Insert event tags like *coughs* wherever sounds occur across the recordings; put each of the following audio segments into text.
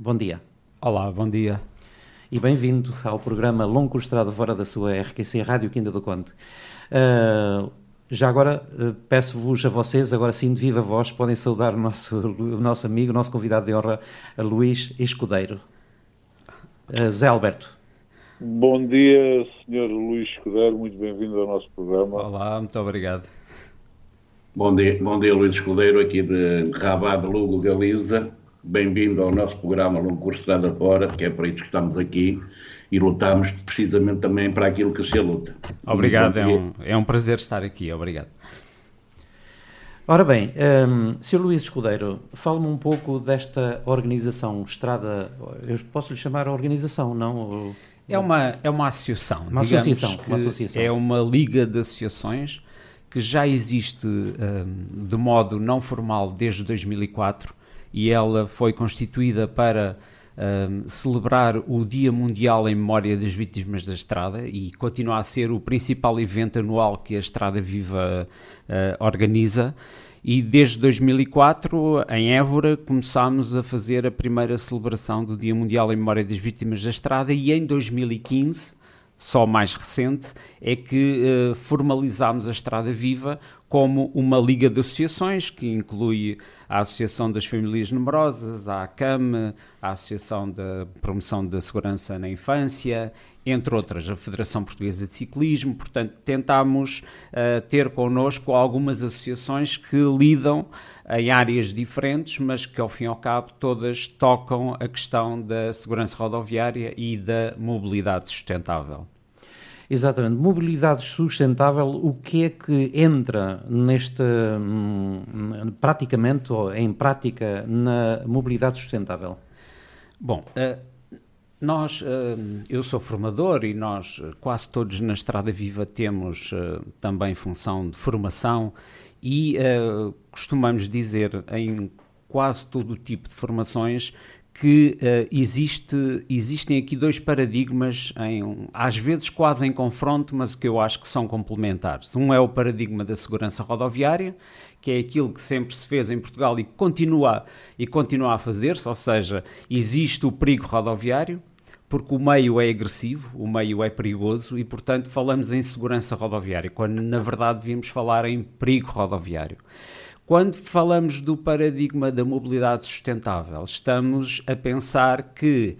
bom dia. Olá, bom dia. E bem-vindo ao programa Longo Estrada Fora da sua RQC Rádio Quinta do Conde. Uh, já agora uh, peço-vos a vocês, agora sim de viva voz, podem saudar o nosso, o nosso amigo, o nosso convidado de honra, Luís Escudeiro. Uh, Zé Alberto. Bom dia, Sr. Luís Escudeiro, muito bem-vindo ao nosso programa. Olá, muito obrigado. Bom dia, bom dia Luís Escudeiro, aqui de Rabat, Lugo, Galiza. Bem-vindo ao nosso programa Longo Curso Estrada Fora, que é por isso que estamos aqui e lutamos precisamente também para aquilo que se luta. Obrigado, é um, é um prazer estar aqui, obrigado. Ora bem, um, Sr. Luís Escudeiro, fale-me um pouco desta organização, Estrada, eu posso lhe chamar a organização, não? É uma, é uma associação. Uma associação, uma associação. É uma liga de associações que já existe um, de modo não formal desde 2004 e ela foi constituída para um, celebrar o Dia Mundial em Memória das Vítimas da Estrada e continua a ser o principal evento anual que a Estrada Viva uh, organiza. E desde 2004, em Évora, começámos a fazer a primeira celebração do Dia Mundial em Memória das Vítimas da Estrada e em 2015, só mais recente, é que uh, formalizámos a Estrada Viva como uma liga de associações que inclui a Associação das Famílias Numerosas, a ACAM, a Associação da Promoção da Segurança na Infância, entre outras, a Federação Portuguesa de Ciclismo. Portanto, tentámos uh, ter connosco algumas associações que lidam em áreas diferentes, mas que ao fim e ao cabo todas tocam a questão da segurança rodoviária e da mobilidade sustentável. Exatamente. Mobilidade sustentável, o que é que entra neste, hum, praticamente, ou em prática, na mobilidade sustentável? Bom, uh, nós, uh, eu sou formador e nós, quase todos na Estrada Viva, temos também função de formação e costumamos dizer em quase todo o tipo de formações que uh, existe, existem aqui dois paradigmas, em, às vezes quase em confronto, mas que eu acho que são complementares. Um é o paradigma da segurança rodoviária, que é aquilo que sempre se fez em Portugal e continua, e continua a fazer-se, ou seja, existe o perigo rodoviário, porque o meio é agressivo, o meio é perigoso e, portanto, falamos em segurança rodoviária, quando na verdade devíamos falar em perigo rodoviário. Quando falamos do paradigma da mobilidade sustentável, estamos a pensar que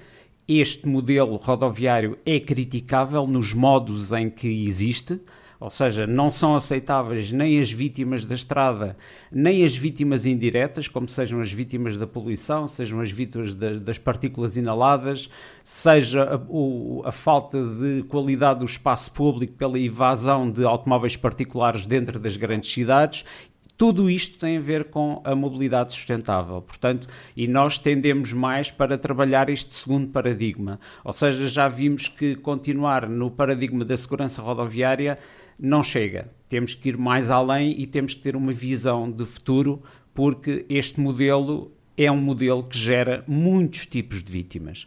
este modelo rodoviário é criticável nos modos em que existe, ou seja, não são aceitáveis nem as vítimas da estrada, nem as vítimas indiretas, como sejam as vítimas da poluição, sejam as vítimas das partículas inaladas, seja a, o, a, falta de qualidade do espaço público pela evasão de automóveis particulares dentro das grandes cidades tudo isto tem a ver com a mobilidade sustentável, portanto, e nós tendemos mais para trabalhar este segundo paradigma. Ou seja, já vimos que continuar no paradigma da segurança rodoviária não chega. Temos que ir mais além e temos que ter uma visão de futuro, porque este modelo é um modelo que gera muitos tipos de vítimas.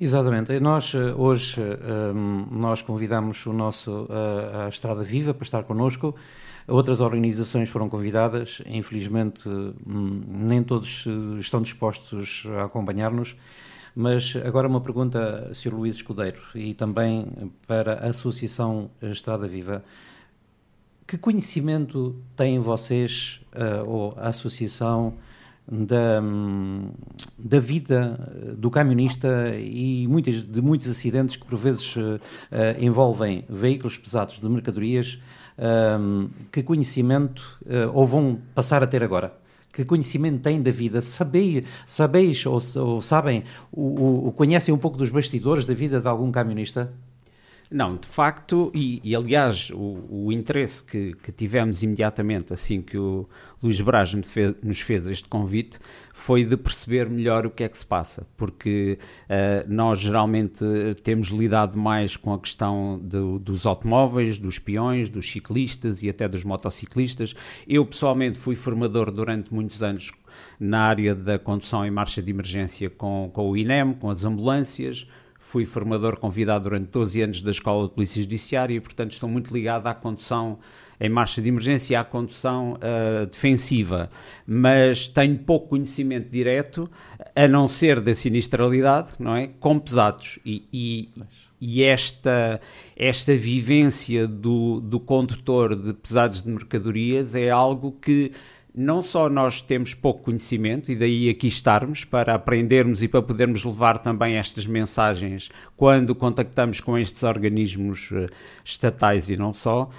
Exatamente. Nós eh, hoje eh, nós convidamos o nosso eh, a Estrada Viva para estar connosco Outras organizações foram convidadas, infelizmente hum, nem todos eh, estão dispostos a acompanhar-nos. Mas agora uma pergunta, Sr. Luís Escudeiro, e também para a Associação Estrada Viva. Que conhecimento têm vocês, uh, ou a Associação, da, hum, da vida do camionista e muitas, de muitos acidentes que por vezes uh, envolvem veículos pesados de mercadorias um, que conhecimento, uh, ou vão passar a ter agora? Que conhecimento têm da vida? Sabeis, sabeis ou, ou sabem, o, o, conhecem um pouco dos bastidores da vida de algum camionista? Não, de facto, e, e aliás, o, o interesse que, que, tivemos imediatamente assim que o Luís Braz nos fez, nos fez, este convite foi de perceber melhor o que é que se passa, porque uh, nós geralmente temos lidado mais com a questão de, dos automóveis, dos peões, dos ciclistas e até dos motociclistas. Eu pessoalmente fui formador durante muitos anos na área da condução em marcha de emergência com, com o INEM, com as ambulâncias fui formador convidado durante 12 anos da Escola de Polícia Judiciária e, portanto, estou muito ligado à condução em marcha de emergência e à condução uh, defensiva, mas tenho pouco conhecimento direto, a não ser da sinistralidade, não é? Com pesados. E, e, e esta, esta vivência do, do condutor de pesados de mercadorias é algo que não só nós temos pouco conhecimento, e daí aqui estarmos para aprendermos e para podermos levar também estas mensagens quando contactamos com estes organismos uh, estatais e não só,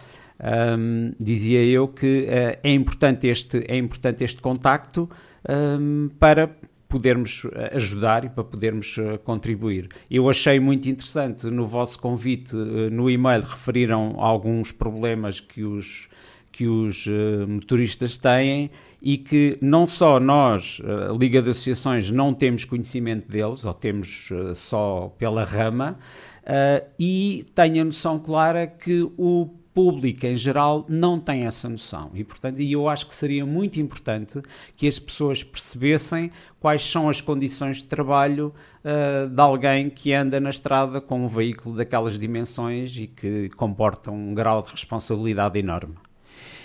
um, dizia eu que uh, é, importante este, é importante este contacto um, para podermos eh, ajudar e para podermos contribuir. Eu achei muito interessante no vosso convite, no e-mail referiram alguns problemas que os que os uh, motoristas têm e que não só nós, uh, Liga de Associações, não temos conhecimento deles, ou temos uh, só pela rama, e tenho a noção clara que o público em geral não tem essa noção e portanto eu acho que seria muito importante que as pessoas percebessem quais são as condições de trabalho uh, de alguém que anda na estrada com um veículo daquelas dimensões e que comporta um grau de responsabilidade enorme.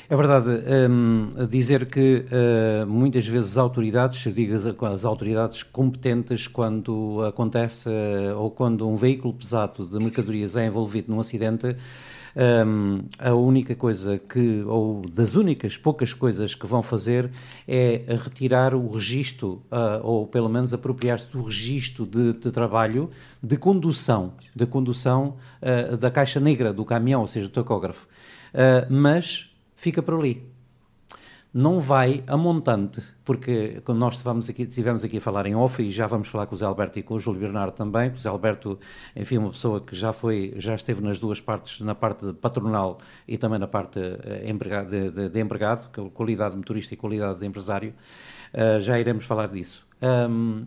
É verdade, um, dizer que uh, muitas vezes as autoridades, digo as autoridades competentes, quando acontece uh, ou quando um veículo pesado de mercadorias é envolvido num acidente, um, a única coisa que, ou das únicas poucas coisas que vão fazer é retirar o registro, uh, ou pelo menos apropriar-se do registro de, de, trabalho de condução, de condução uh, da caixa negra do caminhão, ou seja, do tacógrafo. Uh, mas fica por ali. Não vai a montante, porque quando nós estivemos aqui, estivemos aqui a falar em off, e já vamos falar com o Zé Alberto e com o Júlio Bernardo também, o Zé Alberto, enfim, uma pessoa que já foi, já esteve nas duas partes, na parte patronal e também na parte eh, de, de, de empregado, é qualidade de motorista e qualidade de empresário, uh, já iremos falar disso. Um,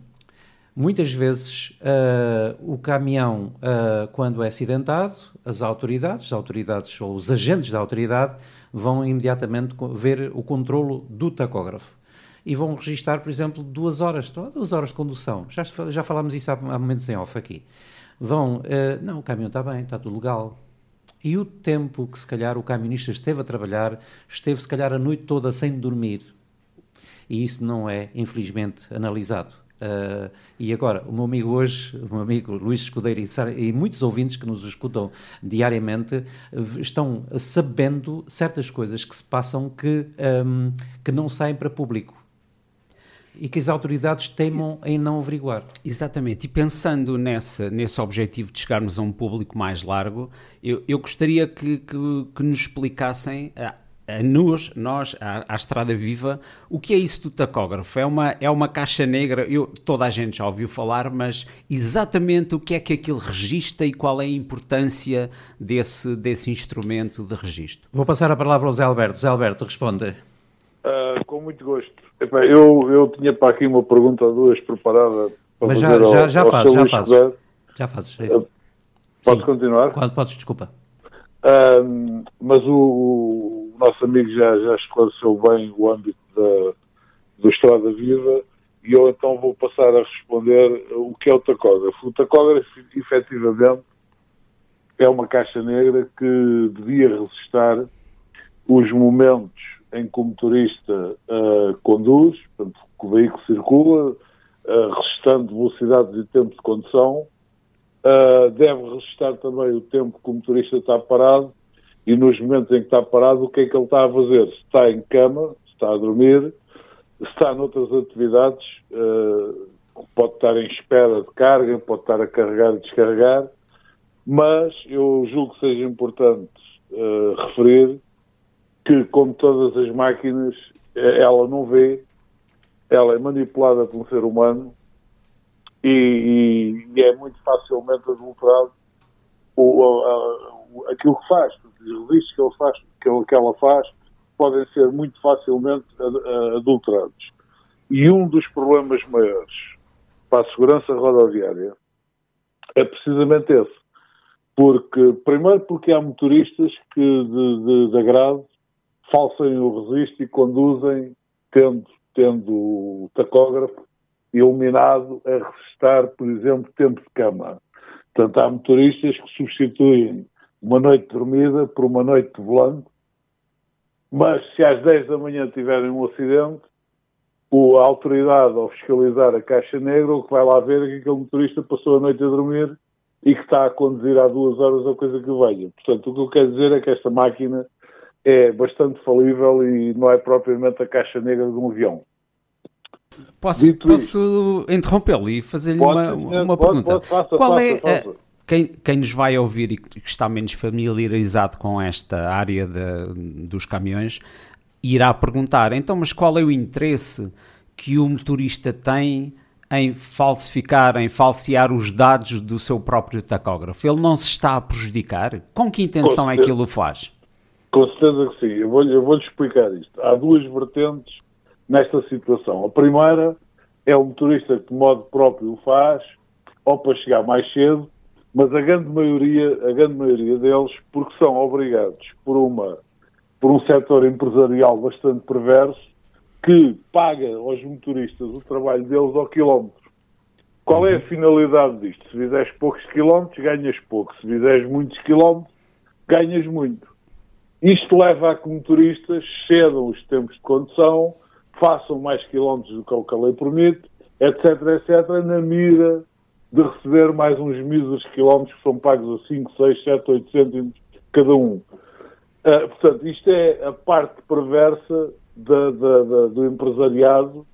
Muitas vezes uh, o caminhão, uh, quando é acidentado, as autoridades, as autoridades ou os agentes da autoridade vão imediatamente ver o controlo do tacógrafo e vão registar, por exemplo, duas horas, duas horas de condução. Já, já falámos isso há, há momentos em off aqui. Vão, uh, não, o caminhão está bem, está tudo legal. E o tempo que se calhar o camionista esteve a trabalhar, esteve se calhar a noite toda sem dormir. E isso não é, infelizmente, analisado. Uh, e agora, o meu amigo hoje, o meu amigo Luís Escudeiro e, e, muitos ouvintes que nos escutam diariamente estão sabendo certas coisas que se passam que, um, que não saem para público e que as autoridades temam em não averiguar. Exatamente, e pensando nessa, nesse objetivo de chegarmos a um público mais largo, eu, eu gostaria que, que, que nos explicassem a nós, nós à, à, Estrada Viva, o que é isso do tacógrafo? É uma, é uma caixa negra, eu, toda a gente já ouviu falar, mas exatamente o que é que aquilo registra e qual é a importância desse, desse instrumento de registro? Vou passar a palavra ao Zé Alberto. Zé Alberto, responde. Uh, com muito gosto. eu, eu tinha para aqui uma pergunta ou duas preparada. Mas já, já, já, ao faz, já fazes. Já fazes. É uh, podes continuar? Podes, desculpa. Uh, mas o nosso amigo já, já esclareceu bem o âmbito da, do Estrada Viva e eu então vou passar a responder o que é o tacógrafo. O tacógrafo, efetivamente, é uma caixa negra que devia registrar os momentos em que o motorista uh, conduz, portanto, que o veículo circula, uh, velocidades e tempo de condução. Uh, deve registrar também o tempo que o motorista está parado e nos momentos em que está parado, o que é que ele está a fazer? Se está em cama, se está a dormir, se está noutras atividades, uh, pode estar em espera de carga, pode estar a carregar e descarregar, mas eu julgo que seja importante uh, referir que, como todas as máquinas, ela não vê, ela é manipulada por um ser humano e, e é muito facilmente adulterado o, a, aquilo que faz os registros que, ele faz, que, que ela faz podem ser muito facilmente adulterados. E um dos problemas maiores para a segurança rodoviária é precisamente esse. Porque, primeiro porque há motoristas que de, de, de agrado falsem o registro e conduzem tendo, tendo o tacógrafo iluminado a registrar, por exemplo, tempo de cama. Portanto, há motoristas que substituem uma noite dormida por uma noite de volante Mas se às 10 da manhã tiverem um acidente, a autoridade ao fiscalizar a caixa negra, o que vai lá ver é que aquele motorista passou a noite a dormir e que está a conduzir há duas horas ou coisa que venha. Portanto, o que eu quero dizer é que esta máquina é bastante falível e não é propriamente a caixa negra de um avião. Posso, posso interrompê-lo e fazer-lhe uma, uma pode, pergunta? Pode, faça, Qual faça, é faça. Quem, quem nos vai ouvir e que está menos familiarizado com esta área de, dos caminhões irá perguntar, então, mas qual é o interesse que o motorista tem em falsificar, em falsear os dados do seu próprio tacógrafo? Ele não se está a prejudicar? Com que intenção é que ele o faz? Com certeza que sim. Eu vou-lhe vou explicar isto. Há duas vertentes nesta situação. A primeira é o motorista que de modo próprio o faz, ou para chegar mais cedo, mas a grande maioria, a grande maioria deles, porque são obrigados por uma por um setor empresarial bastante perverso que paga aos motoristas o trabalho deles ao quilómetro. Qual é a finalidade disto? Se fizeres poucos quilómetros, ganhas pouco. Se fizeres muitos quilómetros, ganhas muito. Isto leva a que motoristas cedam os tempos de condução, façam mais quilómetros do que a lei permite, etc, etc, na mira de receber mais uns míseros quilómetros que são pagos a 5, 6, 7, 8 cêntimos cada um. Uh, portanto, isto é a parte perversa da, da, da, do empresariado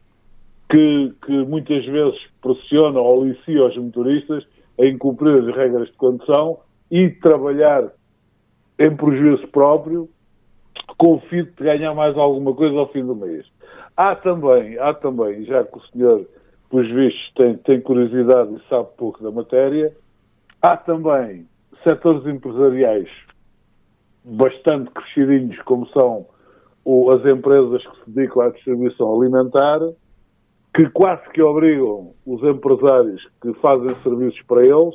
que, que, muitas vezes pressiona ou alicia os motoristas a incumprir as regras de condução e trabalhar em prejuízo próprio com o fim de ganhar mais alguma coisa ao fim do mês. Há também, há também, já que o senhor, pelos vistos, tem, tem curiosidade e sabe pouco da matéria, há também setores empresariais bastante crescidinhos, como são as empresas que se dedicam à distribuição alimentar, que quase que obrigam os empresários que fazem serviços para eles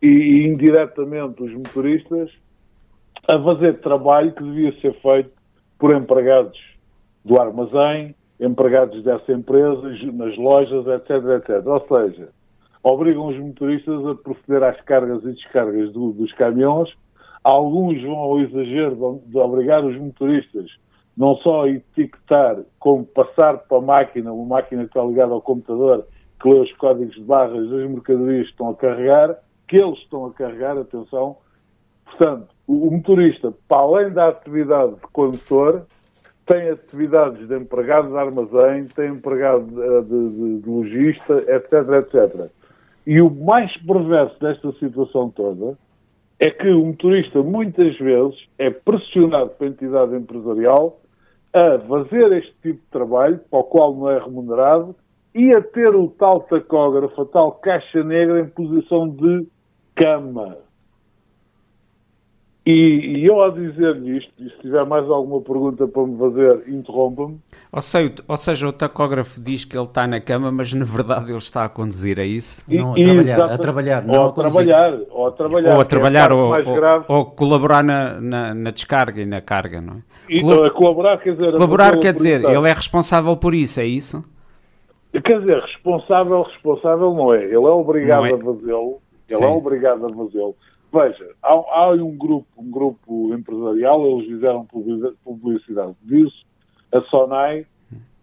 e indiretamente os motoristas a fazer trabalho que devia ser feito por empregados do armazém, empregados dessa empresa, nas lojas, etc, etc. Ou seja, obrigam os motoristas a proceder às cargas e descargas do, dos caminhões Alguns vão ao exagero de obrigar os motoristas não só a etiquetar, como passar para a máquina, uma máquina que está ligada ao computador, que lê os códigos de barras das mercadorias que estão a carregar, que eles estão a carregar, atenção. Portanto, o motorista, para além da atividade de condutor, tem atividades de empregado de armazém, tem empregado de, de, de logista, etc, etc. E o mais perverso desta situação toda é que o motorista muitas vezes é pressionado pela entidade empresarial a fazer este tipo de trabalho, para o qual não é remunerado, e a ter o tal tacógrafo, a tal caixa negra em posição de cama. E, e eu, ao dizer-lhe isto, e se tiver mais alguma pergunta para me fazer, interrompa-me. Ou, ou seja, o tacógrafo diz que ele está na cama, mas na verdade ele está a conduzir, é isso? Não, a trabalhar, a trabalhar, não ou a, a trabalhar, ou a trabalhar. Ou a trabalhar, é a ou, ou, ou, colaborar na, na, na, descarga e na carga, não é? E, Colab colaborar quer dizer... Colaborar quer dizer, ele é responsável por isso, é isso? Quer dizer, responsável, responsável não é. Ele é obrigado é. a fazê-lo. Ele Sim. é obrigado a fazê-lo Veja, há, há um grupo, um grupo empresarial, eles fizeram publicidade disso, a Sonai,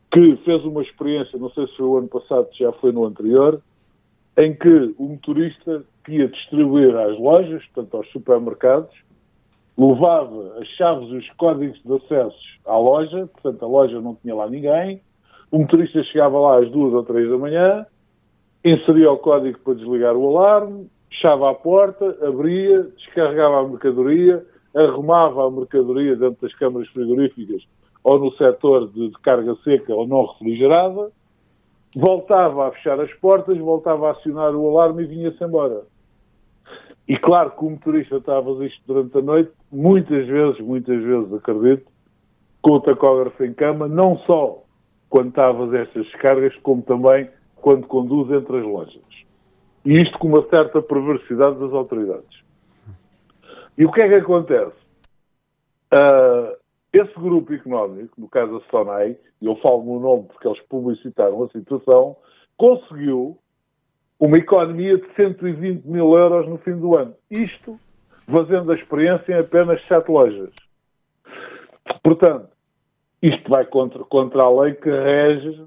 que fez uma experiência, não sei se foi o ano passado, já foi no anterior, em que o motorista que ia distribuir às lojas, portanto aos supermercados, levava as chaves e os códigos de acesso à loja, portanto a loja não tinha lá ninguém, o motorista chegava lá às duas ou três da manhã, inseria o código para desligar o alarme, fechava a porta, abria, descarregava a mercadoria, arrumava a mercadoria dentro das câmaras frigoríficas ou no setor de, de carga seca ou não refrigerada, voltava a fechar as portas, voltava a acionar o alarme e vinha-se embora. E claro que o motorista estava a isto durante a noite, muitas vezes, muitas vezes, acredito, com o tacógrafo em cama, não só quando está a fazer estas descargas, como também quando conduz entre as lojas. E isto com uma certa perversidade das autoridades. E o que é que acontece? Uh, esse grupo económico, no caso a Sonai, e eu falo no nome porque eles publicitaram a situação, conseguiu uma economia de 120 mil euros no fim do ano. Isto fazendo a experiência em apenas sete lojas. Portanto, isto vai contra, contra a lei que rege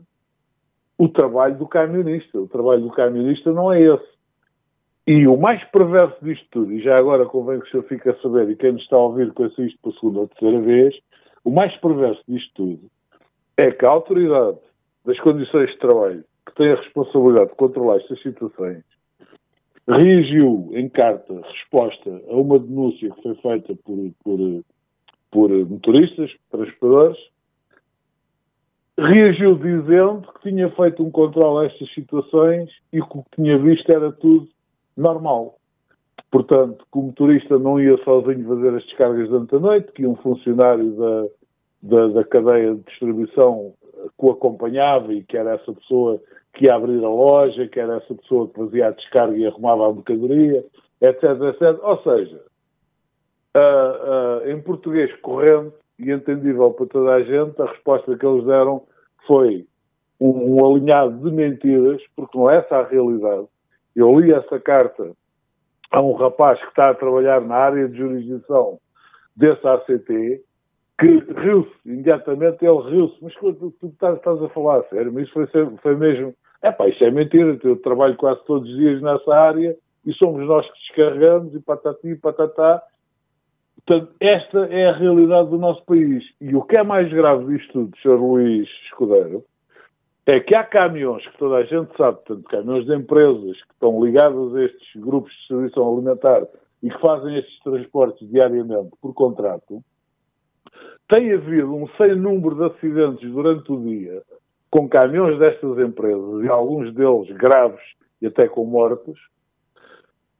o trabalho do camionista. O trabalho do camionista não é esse. E o mais perverso disto tudo, e já agora convém que o senhor fique a saber, e quem nos está a ouvir conheça isto pela segunda ou terceira vez, o mais perverso disto tudo é que a autoridade das condições de trabalho, que tem a responsabilidade de controlar estas situações, reagiu em carta resposta a uma denúncia que foi feita por, por, por motoristas, transportadores, reagiu dizendo que tinha feito um controle a estas situações e que o que tinha visto era tudo normal. Portanto, que o motorista não ia sozinho fazer as descargas durante a noite, que um funcionário da, da, da cadeia de distribuição que o acompanhava e que era essa pessoa que ia abrir a loja, que era essa pessoa que fazia a descarga e arrumava a mercadoria, etc, etc. Ou seja, uh, uh, em português corrente e entendível para toda a gente, a resposta que eles deram foi um, um alinhado de mentiras, porque não é essa a realidade. Eu li essa carta a um rapaz que está a trabalhar na área de jurisdição desse ACT, que riu-se, imediatamente ele riu-se, mas tu, tu estás, estás, a falar a sério, mas isso foi, foi mesmo, é pá, isso é mentira, eu trabalho quase todos os dias nessa área e somos nós que descarregamos e patati e patatá. Portanto, esta é a realidade do nosso país. E o que é mais grave disto tudo, Sr. Luís Escudeiro, é que há caminhões que toda a gente sabe, portanto, caminhões de empresas que estão ligadas a estes grupos de distribuição alimentar e que fazem estes transportes diariamente por contrato, tem havido um sem número de acidentes durante o dia com caminhões destas empresas e alguns deles graves e até com mortes.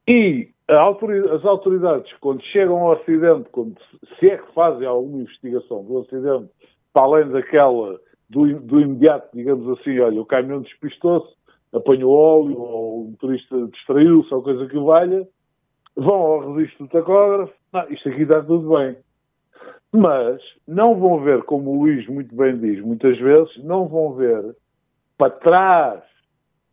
E as autoridades, quando chegam ao acidente, quando, se é que fazem alguma investigação do acidente, para além daquela do, do imediato, digamos assim, olha, o caminhão despistou-se, apanhou óleo, ou o motorista distraiu-se, ou coisa que valha, vão ao registro do tacógrafo, isto aqui está tudo bem. Mas não vão ver, como o Luís muito bem diz, muitas vezes, não vão ver para trás,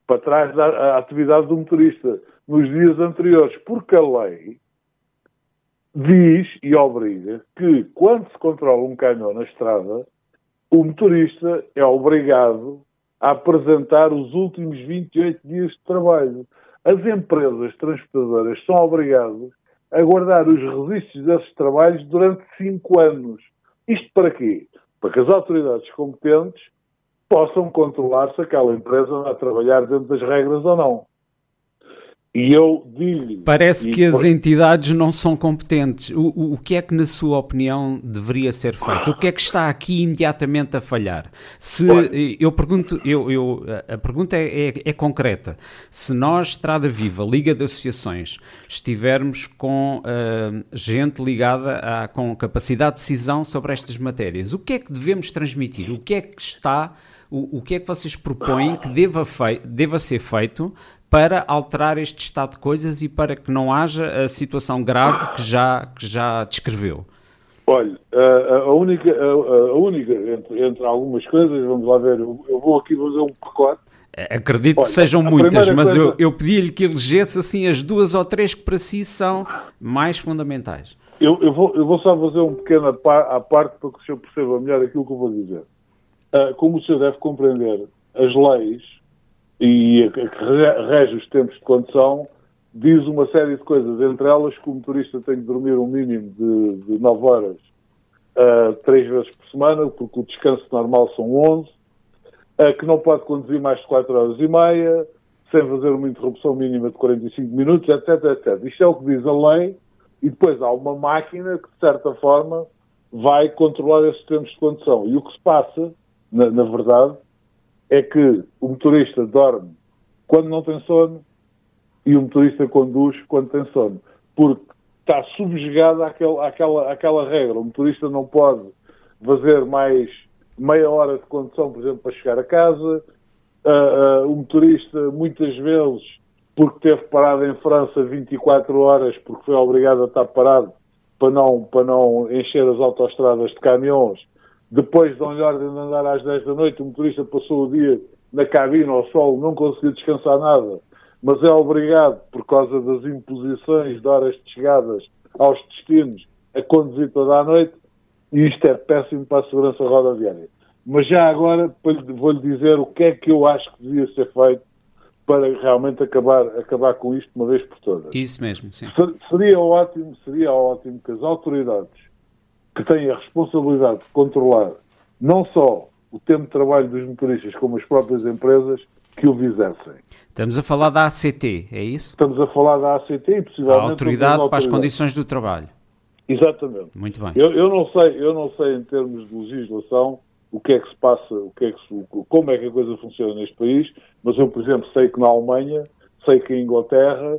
para trás da atividade do motorista nos dias anteriores, porque a lei diz e obriga que quando se controla um caminhão na estrada, o motorista é obrigado a apresentar os últimos 28 dias de trabalho. As empresas transportadoras são obrigadas a guardar os registros desses trabalhos durante 5 anos. Isto para quê? Para que as autoridades competentes possam controlar se aquela empresa vai trabalhar dentro das regras ou não. E eu digo. Parece que as entidades não são competentes. O, o, o, que é que, na sua opinião, deveria ser feito? O que é que está aqui imediatamente a falhar? Se eu pergunto, eu, eu a pergunta é, é, é, concreta. Se nós, Estrada Viva, Liga de Associações, estivermos com uh, gente ligada a, com capacidade de decisão sobre estas matérias, o que é que devemos transmitir? O que é que está o, o, que é que vocês propõem que deva, deva ser feito para alterar este estado de coisas e para que não haja a situação grave que já, que já descreveu? Olha, a, única, a, única entre, entre, algumas coisas, vamos lá ver, eu, vou aqui fazer um pacote. É, acredito Olha, que sejam muitas, mas coisa... eu, eu pedi-lhe que elegesse assim as duas ou três que para si são mais fundamentais. Eu, eu, vou, eu vou só fazer um pequeno à parte para que o senhor perceba melhor aquilo que eu vou dizer. Uh, como o senhor deve compreender, as leis e que rege os tempos de condução, diz uma série de coisas, entre elas que o motorista tem de dormir um mínimo de, de 9 horas uh, três vezes por semana, porque o descanso normal são 11, uh, que não pode conduzir mais de 4 horas e meia, sem fazer uma interrupção mínima de 45 minutos, etc, etc. Isto é o que diz a lei, e depois há uma máquina que, de certa forma, vai controlar esses tempos de condução. E o que se passa, na, na verdade, é que o motorista dorme quando não tem sono e o motorista conduz quando tem sono. Porque está subjugado àquela, àquela, àquela regra. O motorista não pode fazer mais meia hora de condução, por exemplo, para chegar a casa. Uh, uh, o motorista, muitas vezes, porque teve parado em França 24 horas, porque foi obrigado a estar parado para não, para não encher as autoestradas de caminhões, depois dão-lhe ordem de andar às 10 da noite, o motorista passou o dia na cabine ao sol, não conseguiu descansar nada, mas é obrigado, por causa das imposições de horas de chegadas aos destinos, a conduzir toda a noite. E isto é péssimo para a segurança rodoviária. Mas já agora vou-lhe dizer o que é que eu acho que devia ser feito para realmente acabar, acabar com isto uma vez por todas. Isso mesmo, sim. Seria ótimo, seria ótimo que as autoridades que têm a responsabilidade de controlar não só o tempo de trabalho dos motoristas, como as próprias empresas, que o fizessem. Estamos a falar da ACT, é isso? Estamos a falar da ACT e possivelmente... A autoridade para as condições do trabalho. Exatamente. Muito bem. Eu, eu, não sei, eu não sei em termos de legislação o que é que se passa, o que é que se, como é que a coisa funciona neste país, mas eu, por exemplo, sei que na Alemanha, sei que em Inglaterra,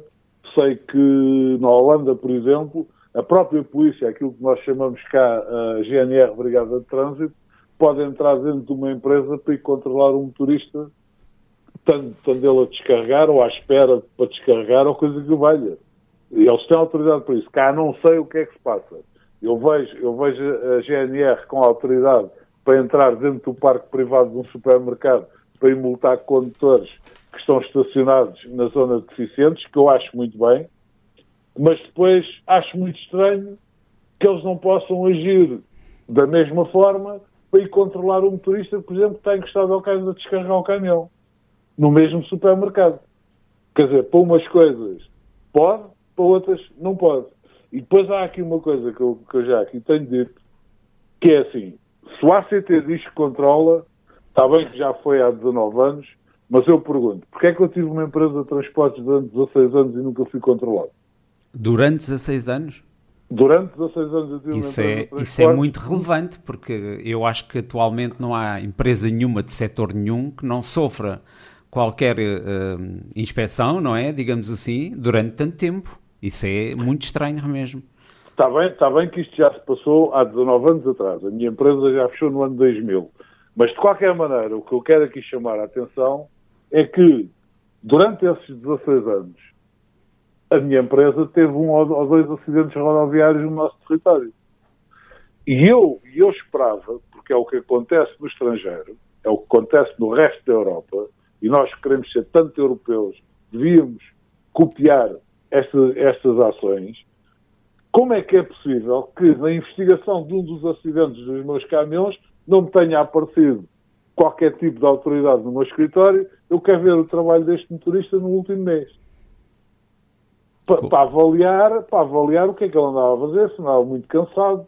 sei que na Holanda, por exemplo, a própria polícia, aquilo que nós chamamos cá a GNR, Brigada de Trânsito, pode entrar dentro de uma empresa para ir controlar um motorista, tanto, tanto ele a descarregar ou à espera para descarregar ou coisa que valha. E eles têm autoridade para isso. Cá não sei o que é que se passa. Eu vejo, eu vejo a GNR com a autoridade para entrar dentro do parque privado de um supermercado para ir multar condutores que estão estacionados na zona de deficientes, que eu acho muito bem, mas depois acho muito estranho que eles não possam agir da mesma forma para ir controlar o motorista, por exemplo, que está encostado ao carro a descarregar o caminhão, no mesmo supermercado. Quer dizer, para umas coisas pode, para outras não pode. E depois há aqui uma coisa que eu, que eu já aqui tenho dito, que é assim, se o ACT diz que controla, está bem que já foi há 19 anos, mas eu pergunto, porquê é que eu tive uma empresa de transportes durante 16 anos e nunca fui controlado? Durante 16 anos? Durante 16 anos eu tive isso uma empresa é, Isso é muito relevante, porque eu acho que atualmente não há empresa nenhuma de setor nenhum que não sofra qualquer uh, inspeção, não é? Digamos assim, durante tanto tempo. Isso é muito estranho mesmo. Está bem, está bem que isto já se passou há 19 anos atrás. A minha empresa já fechou no ano 2000. Mas, de qualquer maneira, o que eu quero aqui chamar a atenção é que, durante esses 16 anos, a minha empresa teve um ou dois acidentes rodoviários no nosso território. E eu, eu esperava, porque é o que acontece no estrangeiro, é o que acontece no resto da Europa, e nós queremos ser tanto europeus, devíamos copiar esta, estas ações, como é que é possível que na investigação de um dos acidentes dos meus caminhões não me tenha aparecido qualquer tipo de autoridade no meu escritório? Eu quero ver o trabalho deste motorista no último mês. Para, para, avaliar, para avaliar o que é que ele andava a fazer, se andava muito cansado,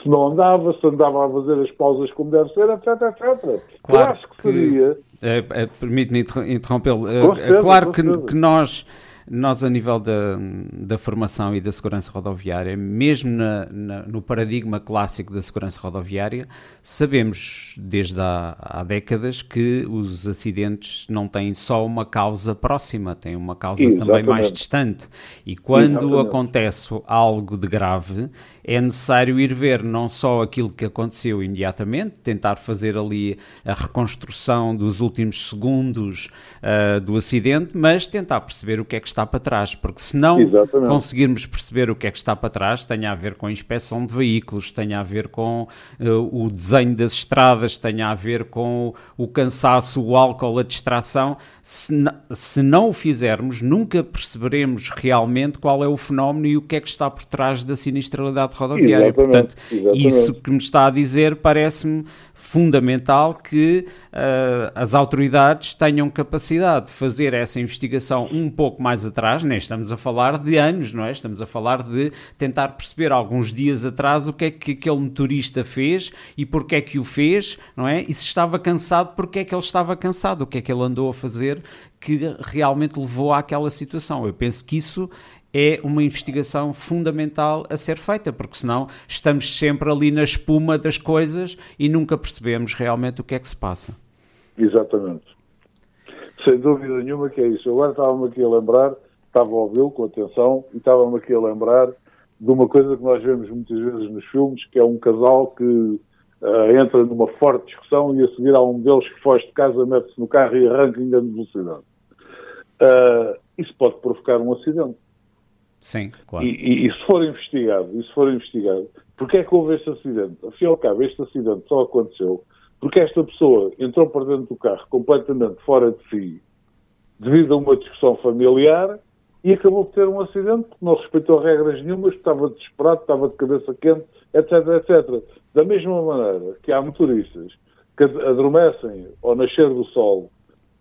se não andava, se andava a fazer as pausas como deve ser, etc, etc. Claro Eu acho que, que seria... É, é, Permite-me interrompê-lo. É, claro que, que nós nós, a nível da, da formação e da segurança rodoviária, mesmo na, na, no paradigma clássico da segurança rodoviária, sabemos desde há, há, décadas que os acidentes não têm só uma causa próxima, têm uma causa Exatamente. também mais distante. E quando Exatamente. acontece algo de grave, é necessário ir ver não só aquilo que aconteceu imediatamente, tentar fazer ali a reconstrução dos últimos segundos uh, do acidente, mas tentar perceber o que é que está para trás, porque se não Exatamente. conseguirmos perceber o que é que está para trás, tem a ver com a inspeção de veículos, tem a ver com uh, o desenho das estradas, tem a ver com o, cansaço, o álcool, a distração, se, se não o fizermos, nunca perceberemos realmente qual é o fenómeno e o que é que está por trás da sinistralidade rodoviária. Exatamente, Portanto, exatamente. isso que me está a dizer parece-me fundamental que uh, as autoridades tenham capacidade de fazer essa investigação um pouco mais atrás, nem né? estamos a falar de anos, não é? Estamos a falar de tentar perceber alguns dias atrás o que é que aquele motorista fez e porque é que o fez, não é? E se estava cansado, porque é que ele estava cansado, o que é que ele andou a fazer que realmente levou àquela situação. Eu penso que isso é uma investigação fundamental a ser feita, porque senão estamos sempre ali na espuma das coisas e nunca percebemos realmente o que é que se passa. Exatamente. Sem dúvida nenhuma que é isso. Agora estava-me aqui a lembrar, estava a ouvi-lo com atenção e estava-me aqui a lembrar de uma coisa que nós vemos muitas vezes nos filmes, que é um casal que uh, entra numa forte discussão e a seguir há um deles que foge de casa, mete-se no carro e arranca em grande velocidade. Uh, isso pode provocar um acidente. Sim, claro. E, e, e, se for investigado, e se for investigado, porque é que houve este acidente? Afinal, cabo, este acidente só aconteceu porque esta pessoa entrou para dentro do carro completamente fora de si, devido a uma discussão familiar, e acabou por ter um acidente, não respeitou regras nenhumas, estava desesperado, estava de cabeça quente, etc, etc. Da mesma maneira que há motoristas que adormecem ao nascer do sol,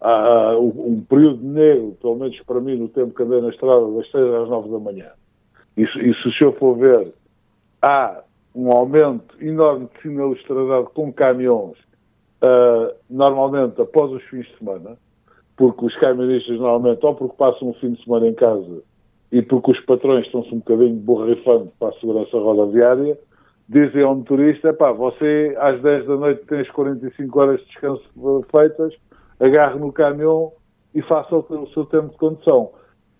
há, um período negro, pelo menos para mim, no tempo que andei na estrada, das 6 às 9 da manhã. E, e se o senhor for ver, há um aumento enorme de sinalização com caminhões, uh, normalmente após os fins de semana, porque os camionistas normalmente, ou porque passam um fim de semana em casa e porque os patrões estão-se um bocadinho borrifando para a segurança rodoviária, dizem ao motorista, pá, você às 10 da noite tem as 45 horas de descanso feitas, agarre no caminhão e faça o, seu tempo de condução.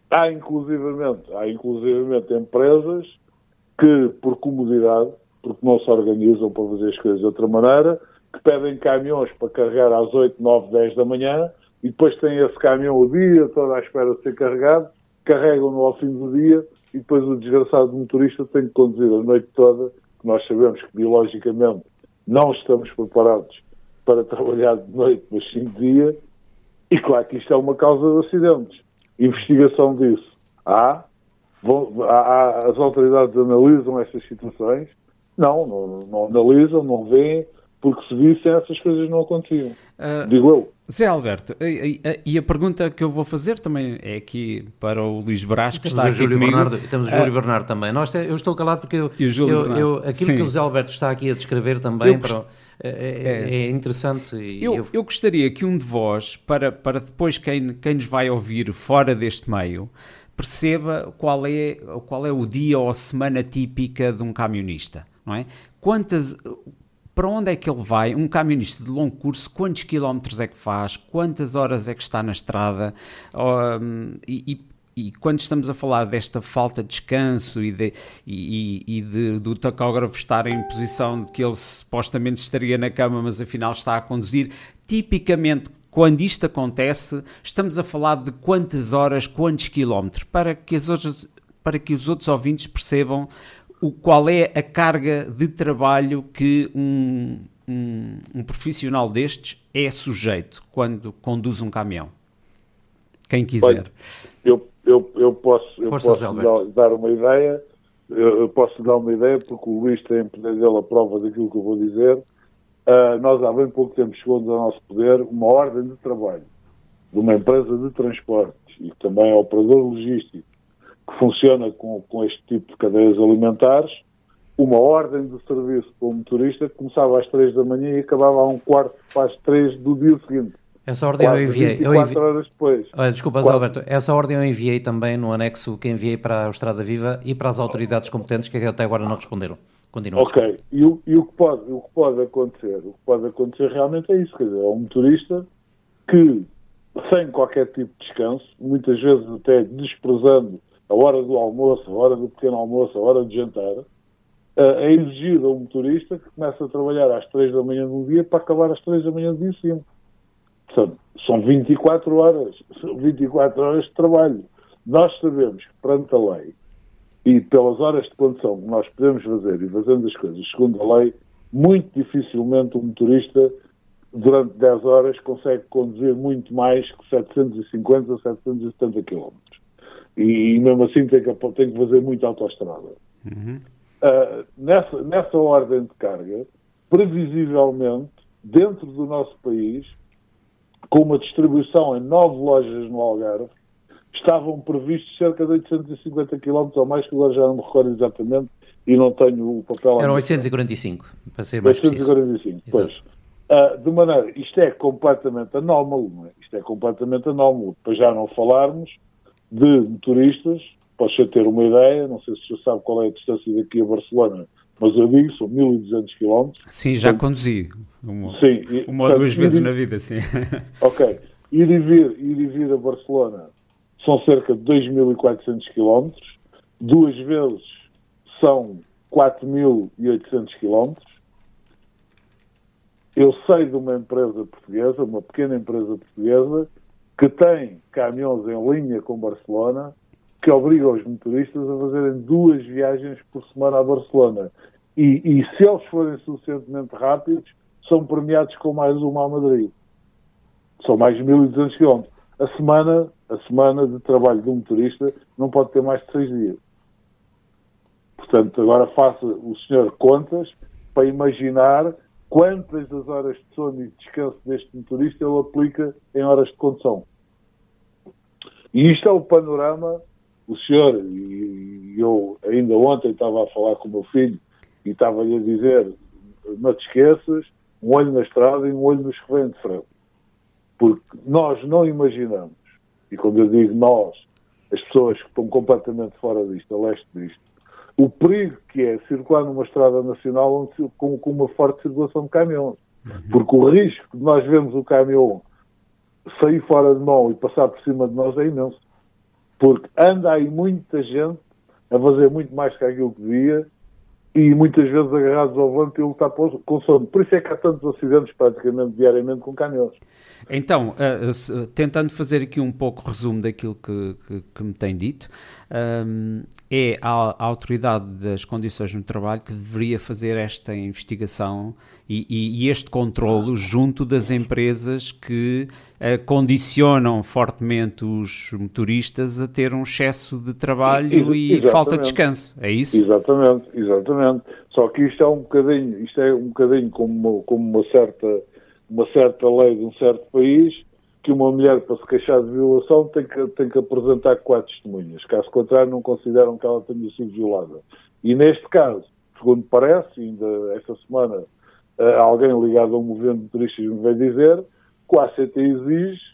Há inclusivamente, há inclusivamente empresas que, por comodidade, porque não se organizam para fazer as coisas de outra maneira, que pedem caminhões para carregar às 8, 9, 10 da manhã e depois têm esse caminhão o dia todo à espera de ser carregado, carregam-no ao fim do dia e depois o desgraçado motorista tem que conduzir a noite toda, que nós sabemos que biologicamente não estamos preparados para trabalhar de noite, mas sim de dia, e claro que isto é uma causa de acidentes. Investigação disso. Há, vão, há, as autoridades analisam estas situações, não, não, não analisam, não veem, porque se vissem essas coisas não aconteciam. Uh, Digo eu. Zé Alberto, e, e, a pergunta que eu vou fazer também é aqui para o Luís Brás, que está aqui Júlio comigo. Bernardo, temos o Júlio uh, Bernardo também. Nós, eu estou calado porque eu, eu, eu aquilo Sim. que o Zé Alberto está aqui a descrever também para, é, é, é, interessante. Eu, eu, eu, gostaria que um de vós, para, para depois quem, quem nos vai ouvir fora deste meio, perceba qual é, qual é o dia ou a semana típica de um camionista, não é? Quantas, para onde é que ele vai? Um camionista de longo curso, quantos quilómetros é que faz? Quantas horas é que está na estrada? Um, e, e, quando estamos a falar desta falta de descanso e, de, e, e de, do tacógrafo estar em posição de que ele supostamente estaria na cama, mas afinal está a conduzir, tipicamente quando isto acontece, estamos a falar de quantas horas, quantos quilómetros, para que, as outras, para que os outros ouvintes percebam o, qual é a carga de trabalho que um, um, um profissional destes é sujeito quando conduz um caminhão. Quem quiser. Olha, eu, eu, eu posso, eu posso dar uma ideia, eu, posso dar uma ideia, porque o Luís tem em poder dele a prova daquilo que eu vou dizer. Uh, nós há bem pouco tempo chegou-nos ao nosso poder uma ordem de trabalho de uma empresa de transportes e também é operador logístico que funciona com, com este tipo de cadeias alimentares, uma ordem de serviço para o motorista que começava às 3 da manhã e acabava a um quarto para as 3 do dia seguinte. Essa ordem eu enviei. Eu enviei... horas depois. Desculpa, Quatro... Alberto. Essa ordem eu enviei também no anexo que enviei para a Estrada Viva e para as autoridades competentes que até agora não responderam. Continua. Ok. E o, e o, que pode, o que pode acontecer? O que pode acontecer realmente é isso. Quer dizer, é um motorista que, sem qualquer tipo de descanso, muitas vezes até desprezando a hora do almoço, a hora do pequeno almoço, a hora de jantar, eh, é exigido a um motorista que começa a trabalhar às 3 da manhã do dia para acabar às 3 da manhã do dia seguinte. Portanto, são 24 horas, 24 horas de trabalho. Nós sabemos que, perante a lei, e pelas horas de condução que nós podemos fazer e fazendo as coisas segundo a lei, muito dificilmente um motorista, durante 10 horas, consegue conduzir muito mais que 750 ou 770 km. E, e, mesmo assim tem que, tem que fazer muita autoestrada. Uhum. Uh, nessa, nessa ordem de carga, previsivelmente, dentro do nosso país, com uma distribuição em nove lojas no Algarve, estavam previstos cerca de 850 km ou mais, que agora já não me recordo exatamente e não tenho o papel... Eram 845, para ser mais 845, preciso. pois. Uh, de maneira, isto é completamente anómalo, não é? Isto é completamente anómalo, para já não falarmos de motoristas, posso já ter uma ideia, não sei se já sabe qual é a distância daqui a Barcelona, mas eu digo, são 1200 km. Sim, já portanto, conduzi. Uma, sim, uma ou duas vezes ir, na vida, sim. *laughs* Ok. Ir e vir, ir e vir a Barcelona são cerca de 2.400 km. Duas vezes são 4.800 km. Eu sei de uma empresa portuguesa, uma pequena empresa portuguesa, que tem caminhões em linha com Barcelona, que obriga os motoristas a fazerem duas viagens por semana a Barcelona. E, e se eles forem suficientemente rápidos, são premiados com mais uma a Madrid. São mais de 1.200 km. A semana, a semana de trabalho de um motorista não pode ter mais de seis dias. Portanto, agora faça o senhor contas para imaginar quantas das horas de sono e de descanso deste motorista ele aplica em horas de condução. E isto é o panorama. O senhor, e eu ainda ontem estava a falar com o meu filho e estava-lhe a dizer: não te esqueças, um olho na estrada e um olho nos que vem de frente. Porque nós não imaginamos, e quando eu digo nós, as pessoas que estão completamente fora disto, a leste disto, o perigo que é circular numa estrada nacional com, com uma forte circulação de caminhões. Uhum. Porque o risco de nós vermos o caminhão sair fora de mão e passar por cima de nós é imenso. Porque anda aí muita gente a fazer muito mais que aquilo que devia e muitas vezes agarrados ao volante e lutar com sono. Por isso é que há tantos acidentes praticamente diariamente com caminhões. Então, uh, tentando fazer aqui um pouco resumo daquilo que, que, que me tem dito, um, é a, a, autoridade das condições no trabalho que deveria fazer esta investigação e, e, e este controlo junto das empresas que uh, condicionam fortemente os motoristas a ter um excesso de trabalho e, e falta de descanso. É isso? Exatamente, exatamente. Só que isto é um bocadinho, isto é um bocadinho como, como uma certa uma certa lei de um certo país que uma mulher, para se queixar de violação, tem que, tem que apresentar quatro testemunhas. Caso contrário, não consideram que ela tenha sido violada. E neste caso, segundo parece, ainda esta semana, alguém ligado a um movimento de turistas me veio dizer que o ACT exige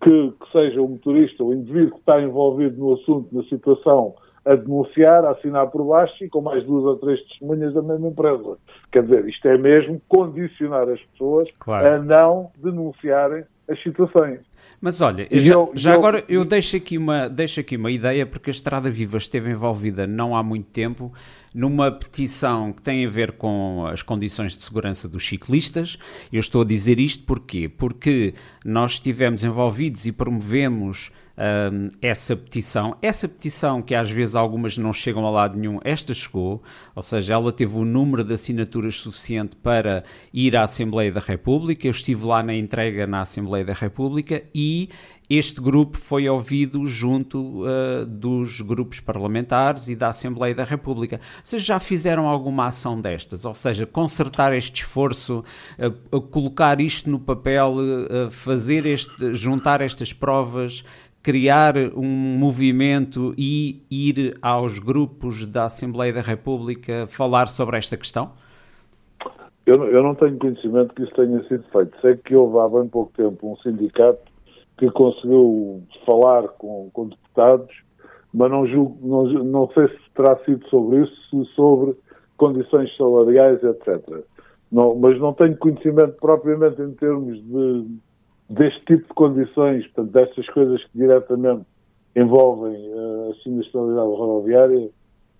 que, que seja o motorista, o indivíduo que está envolvido no assunto, na situação, a denunciar, a assinar por baixo e com mais duas ou três testemunhas da mesma empresa. Quer dizer, isto é mesmo condicionar as pessoas claro. a não denunciarem as situações. Mas olha, já, eu, já eu, agora eu deixo aqui, uma, deixo aqui uma ideia, porque a Estrada Viva esteve envolvida não há muito tempo numa petição que tem a ver com as condições de segurança dos ciclistas. Eu estou a dizer isto porquê? Porque nós estivemos envolvidos e promovemos essa petição. Essa petição, que às vezes algumas não chegam a lado nenhum, esta chegou, ou seja, ela teve o número de assinaturas suficiente para ir à Assembleia da República. Eu estive lá na entrega na Assembleia da República e este grupo foi ouvido junto uh, dos grupos parlamentares e da Assembleia da República. Vocês já fizeram alguma ação destas? Ou seja, consertar este esforço, uh, colocar isto no papel, uh, fazer este, juntar estas provas criar um movimento e ir aos grupos da Assembleia da República falar sobre esta questão? Eu, eu não tenho conhecimento que isso tenha sido feito. Sei que houve há bem pouco tempo um sindicato que conseguiu falar com, com deputados, mas não, julgo, não, não sei se terá sido sobre isso, sobre condições salariais, etc. Não, mas não tenho conhecimento propriamente em termos de deste tipo de condições, portanto, destas coisas que diretamente envolvem uh, a sinistralidade rodoviária,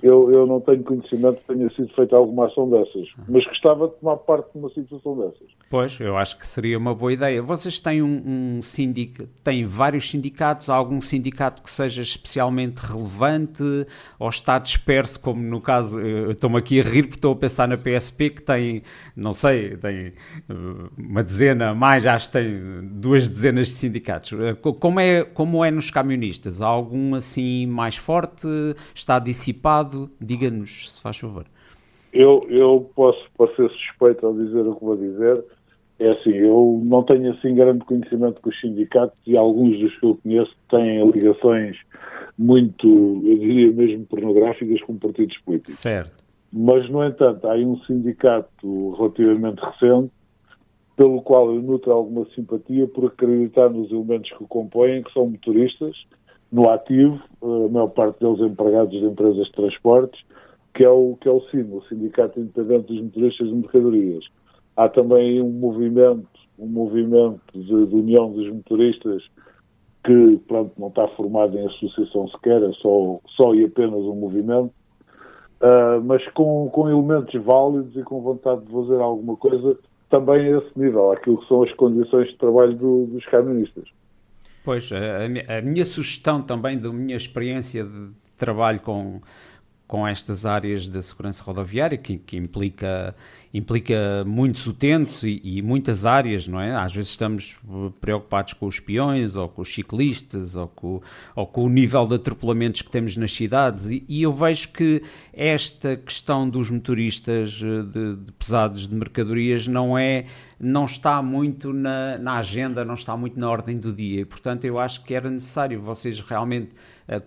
eu, eu não tenho conhecimento que tenha sido feita alguma ação dessas, mas gostava de tomar parte de uma situação dessas. Pois, eu acho que seria uma boa ideia. Vocês têm um, um sindicato, têm vários sindicatos, há algum sindicato que seja especialmente relevante ou está disperso, como no caso, estou-me aqui a rir porque estou a pensar na PSP que tem, não sei, tem eh, uma dezena, mais, acho que tem duas dezenas de sindicatos. Eh, como é, como é nos camionistas? Há algum assim mais forte? Está dissipado? Diga-nos, se faz favor. Eu, eu posso, ser suspeito ao dizer o que vou dizer. É assim, eu não tenho assim grande conhecimento com os sindicatos e alguns dos que eu conheço têm ligações muito, eu diria mesmo pornográficas com partidos políticos. Certo. Mas, no entanto, há um sindicato relativamente recente pelo qual eu nutro alguma simpatia por acreditar nos elementos que o compõem, que são motoristas, no ativo, a maior parte deles empregados de empresas de transportes, que é o, que é o SIM, o Sindicato Independente dos Motoristas de Mercadorias. Há também um movimento, um movimento de, de união dos motoristas que, pronto, não está formado em associação sequer, é só, só e apenas um movimento, uh, mas com, com elementos válidos e com vontade de fazer alguma coisa também a esse nível, aquilo que são as condições de trabalho do, dos camionistas. Pois, a, a, minha sugestão também da minha experiência de trabalho com, com estas áreas da segurança rodoviária, que, que implica, implica muitos utentes e, e, muitas áreas, não é? Às vezes estamos preocupados com os peões, ou com os ciclistas, ou com, ou com o nível de atropelamentos que temos nas cidades, e, e eu vejo que esta questão dos motoristas eh, de, de pesados de mercadorias não é não está muito na, na, agenda, não está muito na ordem do dia. E, portanto, eu acho que era necessário vocês realmente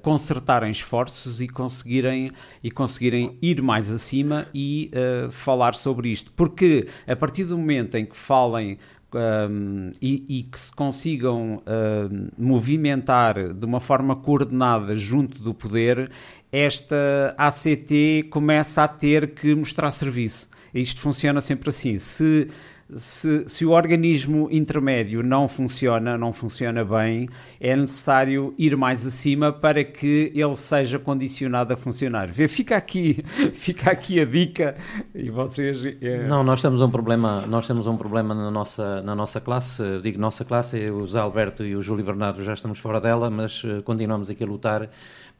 consertarem esforços e conseguirem, e conseguirem ir mais acima e uh, falar sobre isto. Porque a partir do momento em que falem um, e, e, que se consigam um, movimentar de uma forma coordenada junto do poder, esta ACT começa a ter que mostrar serviço. Isto funciona sempre assim. Se se, se, o organismo intermédio não funciona, não funciona bem, é necessário ir mais acima para que ele seja condicionado a funcionar. Vê, fica aqui, *laughs* fica aqui a dica e vocês. É... Não, nós temos um problema, nós temos um problema na nossa, na nossa classe. Digo nossa classe, o Zé Alberto e o Júlio Bernardo já estamos fora dela, mas eh, continuamos aqui a lutar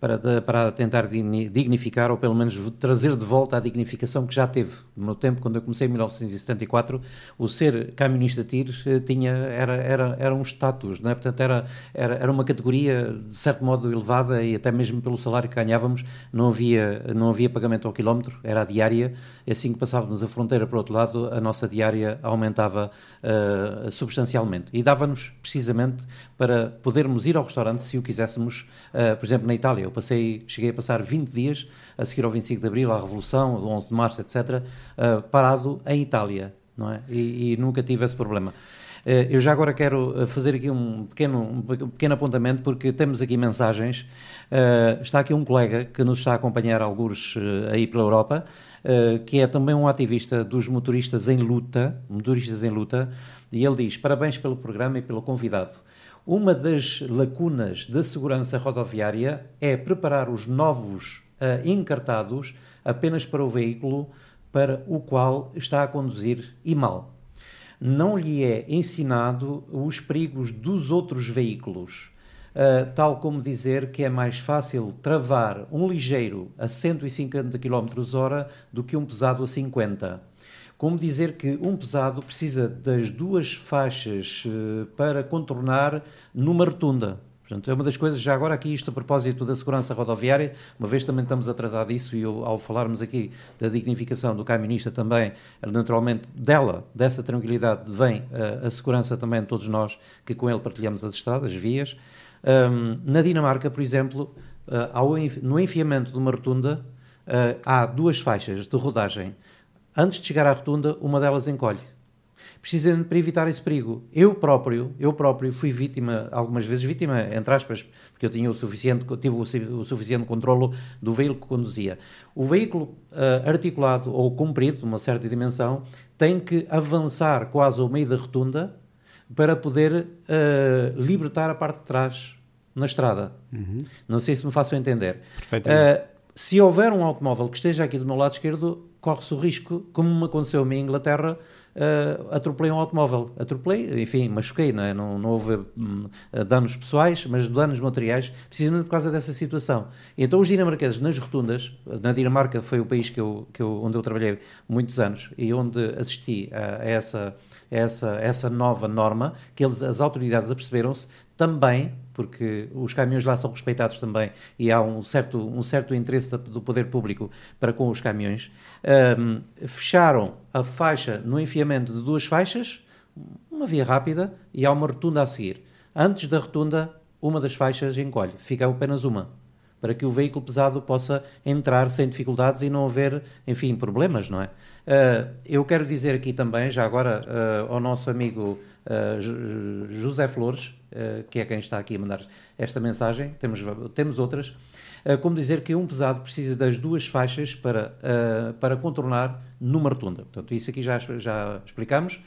para, para tentar dignificar ou pelo menos trazer de volta a dignificação que já teve. No meu tempo, quando eu comecei em 1974, o ser camionista TIR eh, tinha, era, era, era um status, não é? portanto era, era, era uma categoria de certo modo elevada e até mesmo pelo salário que ganhávamos não havia, não havia pagamento ao quilómetro, era a diária, e assim que passávamos a fronteira para o outro lado, a nossa diária aumentava uh, substancialmente e dava-nos precisamente para podermos ir ao restaurante se o quiséssemos, uh, por exemplo, na Itália. Eu passei, cheguei a passar 20 dias a seguir ao 25 de Abril, à Revolução, ao 11 de Março, etc., uh, eh, parado em Itália, não é? E, e nunca tive esse problema. Uh, eu já agora quero fazer aqui um pequeno, um pequeno apontamento, porque temos aqui mensagens. está aqui um colega que nos está a acompanhar alguns aí pela Europa, que é também um ativista dos motoristas em luta, motoristas em luta, e ele diz: Parabéns pelo programa e pelo convidado. Uma das lacunas da segurança rodoviária é preparar os novos uh, encartados apenas para o veículo para o qual está a conduzir e mal. Não lhe é ensinado os perigos dos outros veículos, uh, tal como dizer que é mais fácil travar um ligeiro a 150 km hora do que um pesado a 50 como dizer que um pesado precisa das duas faixas uh, para contornar numa rotunda. Portanto, é uma das coisas, já agora aqui isto a propósito da segurança rodoviária, uma vez também estamos a tratar disso e eu, ao falarmos aqui da dignificação do camionista também, naturalmente dela, dessa tranquilidade, vem uh, a segurança também de todos nós que com ele partilhamos as estradas, as vias. Um, na Dinamarca, por exemplo, uh, ao, no enfiamento de uma rotunda, uh, há duas faixas de rodagem antes de chegar à rotunda, uma delas encolhe. Precisamente para evitar esse perigo. Eu próprio, eu próprio fui vítima, algumas vezes vítima, entre aspas, porque eu tinha o suficiente, tive o, suficiente controlo do veículo que conduzia. O veículo uh, articulado ou comprido, de uma certa dimensão, tem que avançar quase ao meio da rotunda para poder uh, libertar a parte de trás na estrada. Uhum. Não sei se me faço entender. Perfeitamente. Uh, se houver um automóvel que esteja aqui do meu lado esquerdo, corre-se o risco, como me aconteceu a mim em Inglaterra, uh, atropelei um automóvel. Atropelei, enfim, machuquei, não, é? não, não houve um, danos pessoais, mas danos materiais, precisamente por causa dessa situação. Então os dinamarqueses nas rotundas, na Dinamarca foi o país que eu, que eu, onde eu trabalhei muitos anos e onde assisti a, a essa, essa, essa nova norma, que eles, as autoridades aperceberam-se também porque os caminhões lá são respeitados também e há um certo, um certo interesse do poder público para com os caminhões, um, fecharam a faixa no enfiamento de duas faixas, uma via rápida, e há uma rotunda a seguir. Antes da rotunda, uma das faixas encolhe, fica apenas uma, para que o veículo pesado possa entrar sem dificuldades e não haver, enfim, problemas, não é? Uh, eu quero dizer aqui também, já agora, uh, ao nosso amigo uh, José Flores, uh, que é quem está aqui a mandar esta mensagem, temos, temos outras, uh, como dizer que um pesado precisa das duas faixas para, para contornar numa rotunda. Portanto, isso aqui já, já explicamos.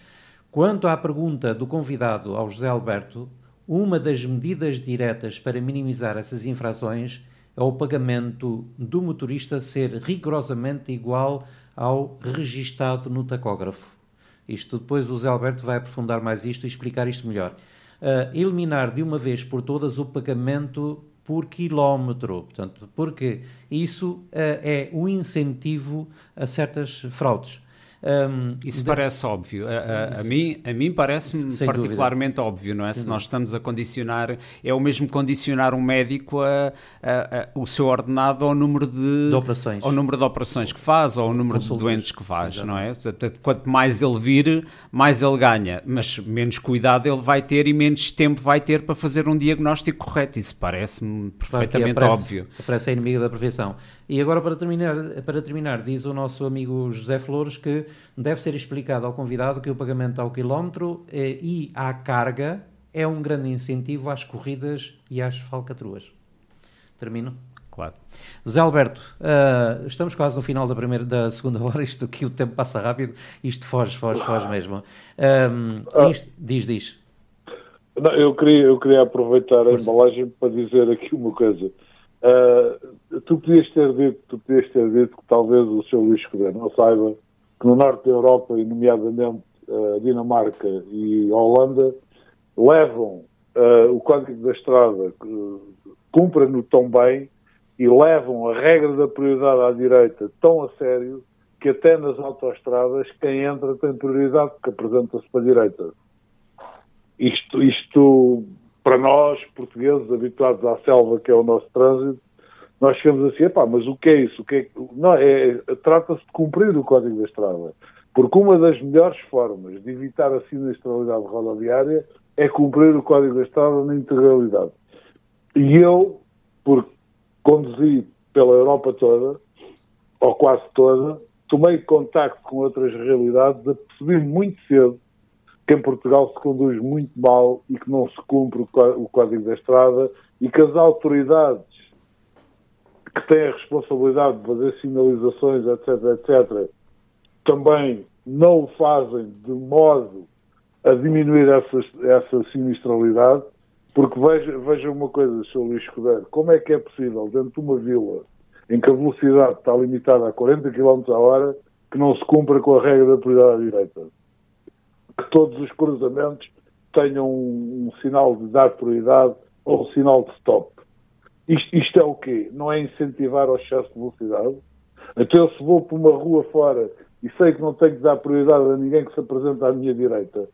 Quanto à pergunta do convidado ao José Alberto, uma das medidas diretas para minimizar essas infrações é o pagamento do motorista ser rigorosamente igual ao registado no tacógrafo. Isto depois o Zé Alberto vai aprofundar mais isto e explicar isto melhor. Uh, eliminar de uma vez por todas o pagamento por quilómetro, portanto, porque isso uh, é um incentivo a certas fraudes. Um, Isso de... parece óbvio. A, a, a, mim, a mim parece-me particularmente dúvida. óbvio, não é? Sem Se nós estamos a condicionar, é o mesmo condicionar um médico a, a, o seu ordenado ao número de, de, operações. ao número de operações que faz, ou ao número de doentes que faz, Exato. não é? Portanto, quanto mais ele vir, mais ele ganha, mas menos cuidado ele vai ter e menos tempo vai ter para fazer um diagnóstico correto. Isso parece-me perfeitamente aparece, óbvio. Parece a inimiga da perfeição. E agora, para terminar, para terminar, diz o nosso amigo José Flores que deve ser explicado ao convidado que o pagamento ao quilómetro eh, e à carga é um grande incentivo às corridas e às falcatruas. Termino? Claro. Zé Alberto, uh, estamos quase no final da, primeira, da segunda hora, isto aqui o tempo passa rápido, isto foge, foge, foge mesmo. Um, ah, isto, diz, diz. Não, eu, queria, eu queria aproveitar Força. a embalagem para dizer aqui uma coisa. Uh, tu podias ter dito, tu podias ter dito que talvez o seu Luís Escudeiro não saiba que no norte da Europa, e nomeadamente uh, Dinamarca e Holanda, levam uh, o código da estrada, cumprem-no tão bem e levam a regra da prioridade à direita tão a sério que até nas autoestradas quem entra tem prioridade porque apresenta-se para a direita. Isto, isto para nós, portugueses, habituados à selva, que é o nosso trânsito, nós chegamos assim, epá, mas o que é isso? O que é... Não, é, trata-se de cumprir o Código da Estrada. Porque uma das melhores formas de evitar a sinistralidade rodoviária é cumprir o Código da Estrada na integralidade. E eu, por conduzir pela Europa toda, ou quase toda, tomei contacto com outras realidades, a perceber muito cedo que em Portugal se conduz muito mal e que não se cumpre o Código da Estrada e que as autoridades que têm a responsabilidade de fazer sinalizações, etc., etc., também não o fazem de modo a diminuir essa, essa sinistralidade, porque veja, veja uma coisa, Sr. Luís Escudeiro, como é que é possível, dentro de uma vila em que a velocidade está limitada a 40 km a hora, que não se cumpra com a regra da prioridade à direita? que todos os cruzamentos tenham um, um sinal de dar prioridade ou um sinal de stop. Isto, isto, é o quê? Não é incentivar o excesso de velocidade? Então, se vou por uma rua fora e sei que não tenho que dar prioridade a ninguém que se apresenta à minha direita,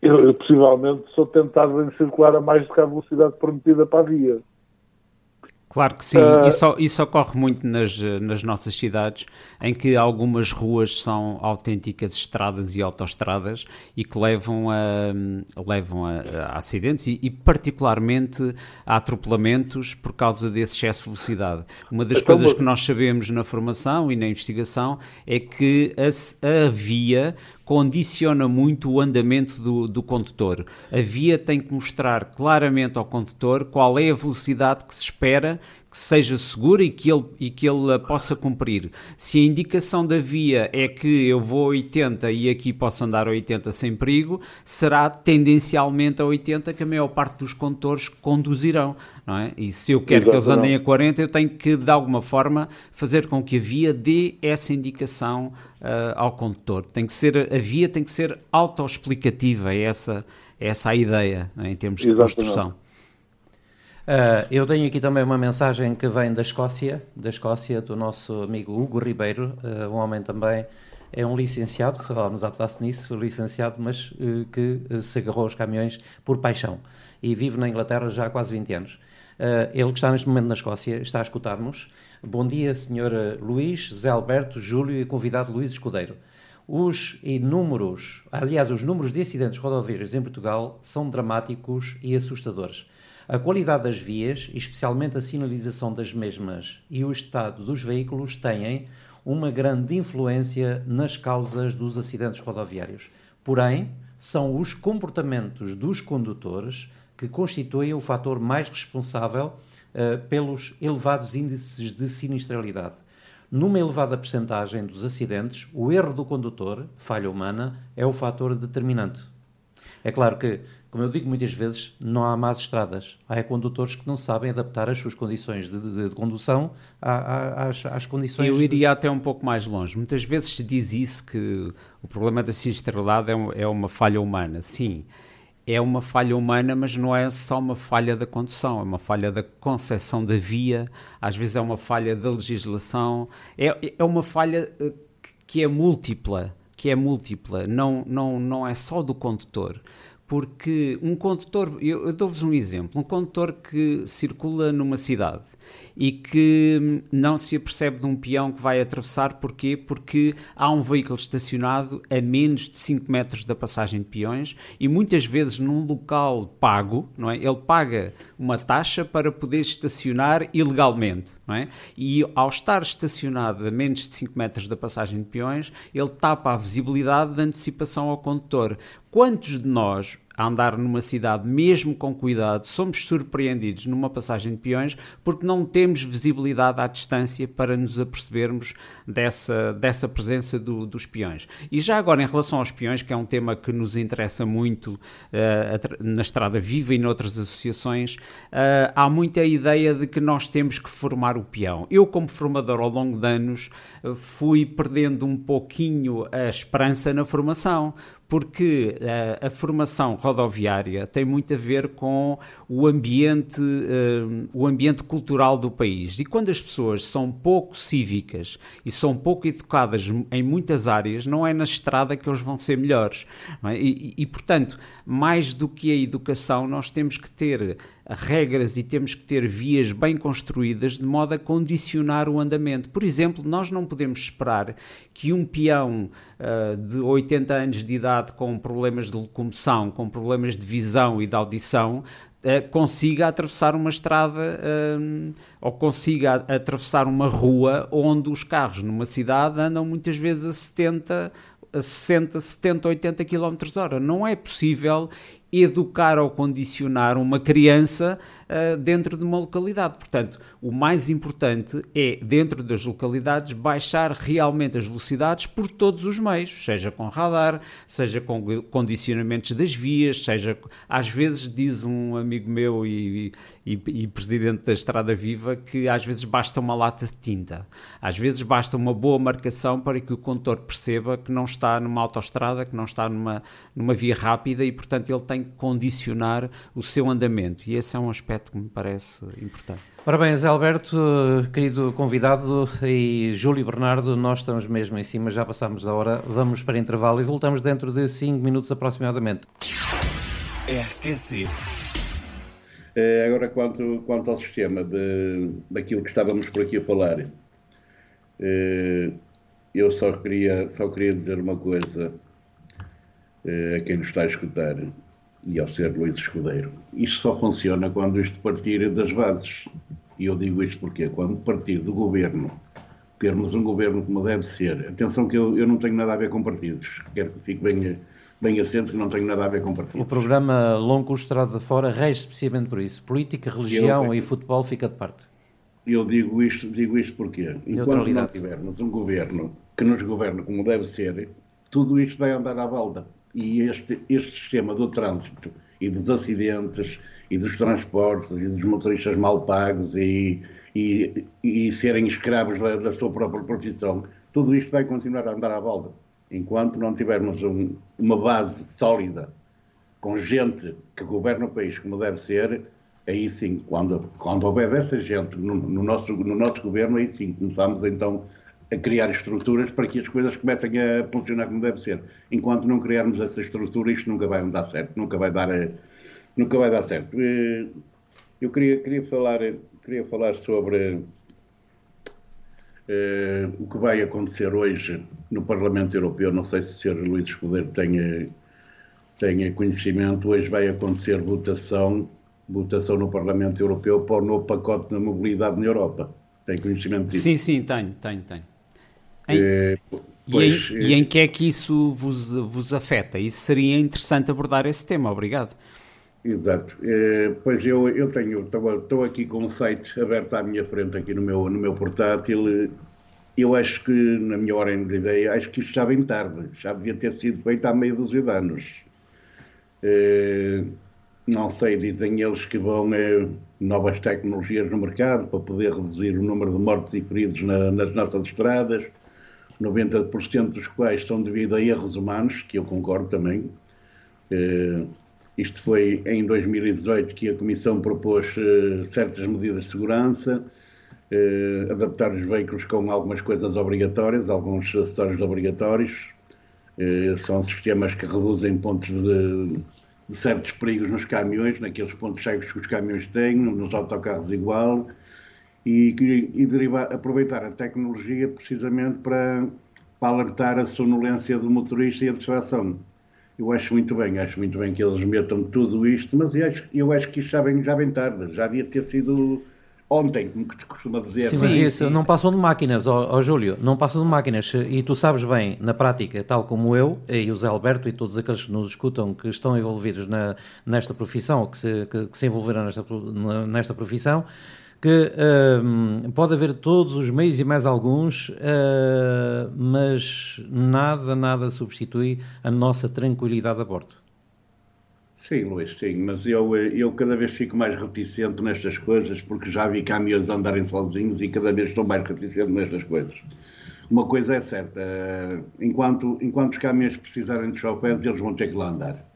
eu, eu possivelmente sou tentado em circular a mais do que a velocidade permitida para a via. Claro que sim, uh, isso, isso ocorre muito nas, nas nossas cidades, em que algumas ruas são autênticas estradas e autoestradas e que levam a, levam a, a acidentes e, e, particularmente a atropelamentos por causa desse excesso de velocidade. Uma das então, coisas que nós sabemos na formação e na investigação é que a, a via condiciona muito o andamento do, do condutor. A via tem que mostrar claramente ao condutor qual é a velocidade que se espera que seja segura e que ele, e que ele a possa cumprir. Se a indicação da via é que eu vou a 80 e aqui posso andar a 80 sem perigo, será tendencialmente a 80 que a maior parte dos condutores conduzirão. Não é? E se eu quero Exato, que eles andem a 40, eu tenho que, de alguma forma, fazer com que a via dê essa indicação uh, ao condutor. Tem que ser, a via tem que ser autoexplicativa, é essa, é essa a ideia é? em termos de construção. Uh, eu tenho aqui também uma mensagem que vem da Escócia, da Escócia, do nosso amigo Hugo Ribeiro, uh, um homem também, é um licenciado, falámos há pedaço nisso, licenciado, mas uh, que se agarrou aos caminhões por paixão e vive na Inglaterra já há quase 20 anos. ele que está neste momento na Escócia está a escutar-nos. Bom dia, Sr. Luís, Zé Alberto, Júlio e convidado Luís Escudeiro. Os inúmeros, aliás, os números de acidentes rodoviários em Portugal são dramáticos e assustadores. A qualidade das vias, especialmente a sinalização das mesmas e o estado dos veículos, têm uma grande influência nas causas dos acidentes rodoviários. Porém, são os comportamentos dos condutores que constituem o fator mais responsável uh, pelos elevados índices de sinistralidade. Numa elevada percentagem dos acidentes, o erro do condutor, falha humana, é o fator determinante. É claro que como eu digo muitas vezes, não há más estradas. Há condutores que não sabem adaptar as suas condições de, de, de condução às, às, condições. Eu iria de... até um pouco mais longe. Muitas vezes se diz isso, que o problema da sinistralidade é, é uma falha humana. Sim, é uma falha humana, mas não é só uma falha da condução, é uma falha da concepção da via, às vezes é uma falha da legislação, é, é uma falha eh, que é múltipla, que é múltipla, não, não, não é só do condutor porque um condutor, eu, eu dou-vos um exemplo, um condutor que circula numa cidade e que não se apercebe de um peão que vai atravessar. Porquê? Porque há um veículo estacionado a menos de 5 metros da passagem de peões e muitas vezes num local pago, não é? Ele paga uma taxa para poder estacionar ilegalmente, não é? E ao estar estacionado a menos de 5 metros da passagem de peões, ele tapa a visibilidade da antecipação ao condutor. Quantos de nós a andar numa cidade, mesmo com cuidado, somos surpreendidos numa passagem de peões porque não temos visibilidade à distância para nos apercebermos dessa, dessa presença do, dos peões. E já agora, em relação aos peões, que é um tema que nos interessa muito uh, na Estrada Viva e noutras associações, uh, há muita ideia de que nós temos que formar o peão. Eu, como formador ao longo de anos, fui perdendo um pouquinho a esperança na formação porque a, eh, a, formação rodoviária tem muito a ver com o ambiente, uh, o ambiente cultural do país. E quando as pessoas são pouco cívicas e são pouco educadas em muitas áreas, não é na estrada que eles vão ser melhores. É? E, e, portanto, mais do que a educação, nós temos que ter regras e temos que ter vias bem construídas de modo a condicionar o andamento. Por exemplo, nós não podemos esperar que um peão uh, de 80 anos de idade com problemas de locomoção, com problemas de visão e de audição, uh, consiga atravessar uma estrada uh, ou consiga atravessar uma rua onde os carros numa cidade andam muitas vezes a 70 a 60, 70, 80 km hora. Não é possível educar ou condicionar uma criança uh, dentro de uma localidade. Portanto, o mais importante é, dentro das localidades, baixar realmente as velocidades por todos os meios, seja com radar, seja com condicionamentos das vias, seja. Às vezes, diz um amigo meu e, e, e presidente da Estrada Viva que às vezes basta uma lata de tinta, às vezes basta uma boa marcação para que o condutor perceba que não está numa autoestrada, que não está numa, numa via rápida e, portanto, ele tem que condicionar o seu andamento. E esse é um aspecto que me parece importante. Parabéns, Alberto, querido convidado, e Júlio Bernardo, nós estamos mesmo em cima, já passámos da hora, vamos para intervalo e voltamos dentro de 5 minutos aproximadamente. RTC. É, agora, quanto, quanto ao sistema de, daquilo que estávamos por aqui a falar, é, eu só queria, só queria dizer uma coisa é, a quem nos está a escutar e ao ser Luís Escudeiro. Isto só funciona quando isto partir das bases. E eu digo isto porque quando partir do governo, termos um governo como deve ser, atenção que eu, eu não tenho nada a ver com partidos, quero que fique bem, bem assente que não tenho nada a ver com partidos. O programa Longo Estrada de Fora rege especialmente por isso. Política, religião eu, e futebol fica de parte. Eu digo isto, digo isto porque enquanto não tivermos um governo que nos governe como deve ser, tudo isto vai andar à balda e este, este sistema do trânsito e dos acidentes e dos transportes e dos motoristas mal pagos e, e, e serem escravos da, da, sua própria profissão, tudo isto vai continuar a andar à volta. Enquanto não tivermos um, uma base sólida, com gente que governa o país como deve ser, aí sim, quando, quando houver essa gente no, no nosso, no nosso governo, aí sim começamos então a criar estruturas para que as coisas comecem a funcionar como deve ser. Enquanto não criarmos essa estrutura, isto nunca vai dar certo, nunca vai dar, eh, nunca vai dar certo. Eh, eu queria, queria, falar, queria falar sobre uh, o que vai acontecer hoje no Parlamento Europeu. Não sei se o Sr. Luís Escudeiro tenha, tenha conhecimento. Hoje vai acontecer votação, votação no Parlamento Europeu para o novo pacote da mobilidade na Europa. Tem conhecimento disso? Sim, sim, tenho, tenho, tenho. Em, é, pois, e, em, é, e, em, que é que isso vos, vos afeta? Isso seria interessante abordar esse tema, obrigado. Exato. É, pois eu, eu tenho, estou aqui com um site aberto à minha frente aqui no meu, no meu portátil. Eu acho que, na minha ordem de ideia, acho que isto já vem tarde. Já devia ter sido feito há dúzia de anos. É, não sei, dizem eles que vão é, novas tecnologias no mercado para poder reduzir o número de mortes e feridos na, nas nossas estradas 90% dos quais são devido a erros humanos, que eu concordo também. Uh, isto foi em 2018 que a Comissão propôs uh, certas medidas de segurança. eh, adaptar os veículos com algumas coisas obrigatórias, alguns acessórios obrigatórios. Eh, são sistemas que reduzem pontos de, de, certos perigos nos caminhões, naqueles pontos cegos que os caminhões têm, nos autocarros igual, e, e derivar, aproveitar a tecnologia precisamente para, para alertar a sonolência do motorista e a distração. Eu acho muito bem, acho muito bem que eles metam tudo isto, mas eu acho, eu acho que isto já vem, já vem tarde, já devia ter sido ontem, como se costuma dizer. Sim, mas isso sim. não passam de máquinas, ó, ó, Júlio, não passam de máquinas. E tu sabes bem, na prática, tal como eu, e o Zé Alberto e todos aqueles que nos escutam que estão envolvidos na, nesta profissão, que se, que, que se envolveram nesta, nesta profissão, que uh, pode haver todos os meios e mais alguns, uh, mas nada, nada substitui a nossa tranquilidade a bordo. Sim, Luís, sim, mas eu, eu cada vez fico mais reticente nestas coisas porque já vi caminhões andarem sozinhos e cada vez estou mais reticente nestas coisas. Uma coisa é certa, enquanto, enquanto os caminhões precisarem de chofés, eles vão ter que lá andar.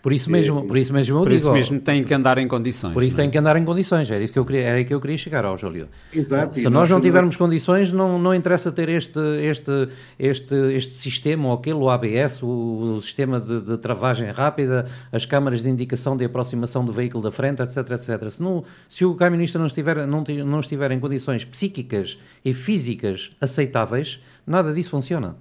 Por isso mesmo, por isso mesmo eu por digo, isso mesmo tem que andar em condições. Por isso é? tem que andar em condições, era isso que eu queria, era que eu queria chegar ao Júlio. Exato. Se nós não tivermos condições, não, não interessa ter este, este, este, este sistema ou aquele, o ABS, o, o sistema de, de, travagem rápida, as câmaras de indicação de aproximação do veículo da frente, etc, etc. Se, não, se o camionista não estiver, não, não estiver em condições psíquicas e físicas aceitáveis, nada disso funciona.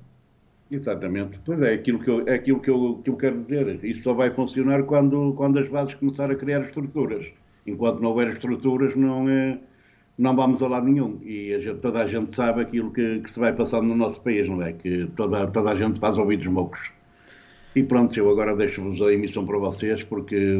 Exatamente. Pois é, aquilo que eu, é aquilo que eu, que eu quero dizer. Isso só vai funcionar quando, quando as bases começarem a criar estruturas. Enquanto não houver estruturas, não, é, não vamos a lado nenhum. E a gente, toda a gente sabe aquilo que, que, se vai passando no nosso país, não é? Que toda, toda a gente faz ouvidos mocos. E pronto, eu agora deixo-vos a emissão para vocês, porque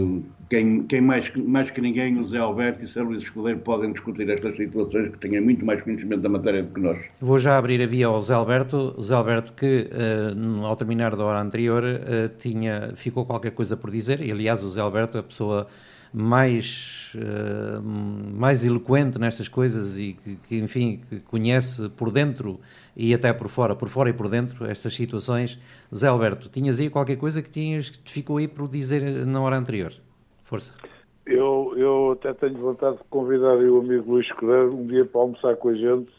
quem, quem mais, mais que ninguém, o Zé Alberto e o Sr. Luís Escudeiro, podem discutir estas situações, que têm muito mais conhecimento da matéria do que nós. Vou já abrir a via ao Zé Alberto. Zé Alberto, que uh, ao terminar da hora anterior, uh, tinha, ficou qualquer coisa por dizer, e aliás, o Zé Alberto é a pessoa mais, uh, mais eloquente nestas coisas e que, que, enfim, que conhece por dentro e até por fora, por fora e por dentro, estas situações. Zé Alberto, tinhas aí qualquer coisa que, tinhas, que te ficou aí por dizer na hora anterior? Força. Eu, eu até tenho vontade de convidar o amigo Luís Correiro um dia para almoçar com a gente,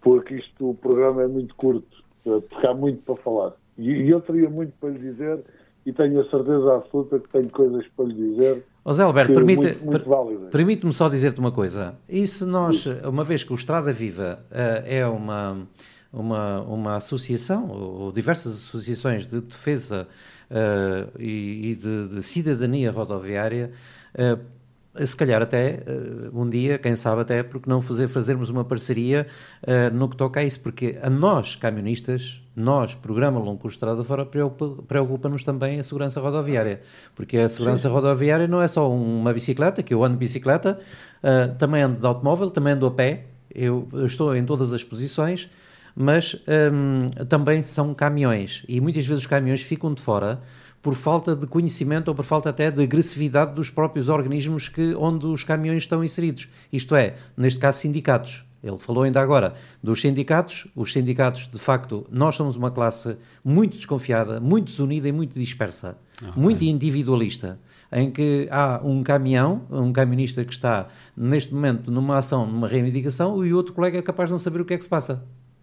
porque isto, o programa é muito curto, porque há muito para falar. E, e eu teria muito para lhe dizer e tenho a certeza absoluta que tenho coisas para lhe dizer. José Alberto, permite, per, permite-me só dizer-te uma coisa. E se nós, uma vez que o Estrada Viva uh, é uma, uma, uma associação, ou diversas associações de defesa uh, e, e de, de, cidadania rodoviária, uh, se calhar até um dia, quem sabe até, porque não fazer, fazermos uma parceria no que toca a isso, porque a nós, camionistas, nós, Programa Longo Curso Estrada Fora, preocupa-nos também a segurança rodoviária, porque a segurança Sim. rodoviária não é só uma bicicleta, que eu ando de bicicleta, uh, também ando de automóvel, também ando a pé, eu, eu estou em todas as posições, mas um, também são caminhões, e muitas vezes os caminhões ficam de fora por falta de conhecimento ou por falta até de agressividade dos próprios organismos que, onde os caminhões estão inseridos, isto é, neste caso sindicatos. Ele falou ainda agora dos sindicatos. Os sindicatos, de facto, nós somos uma classe muito desconfiada, muito desunida e muito dispersa, okay. muito individualista, em que há um caminhão, um camionista que está neste momento numa ação, numa reivindicação, e o outro colega é capaz de não saber o que é que se passa.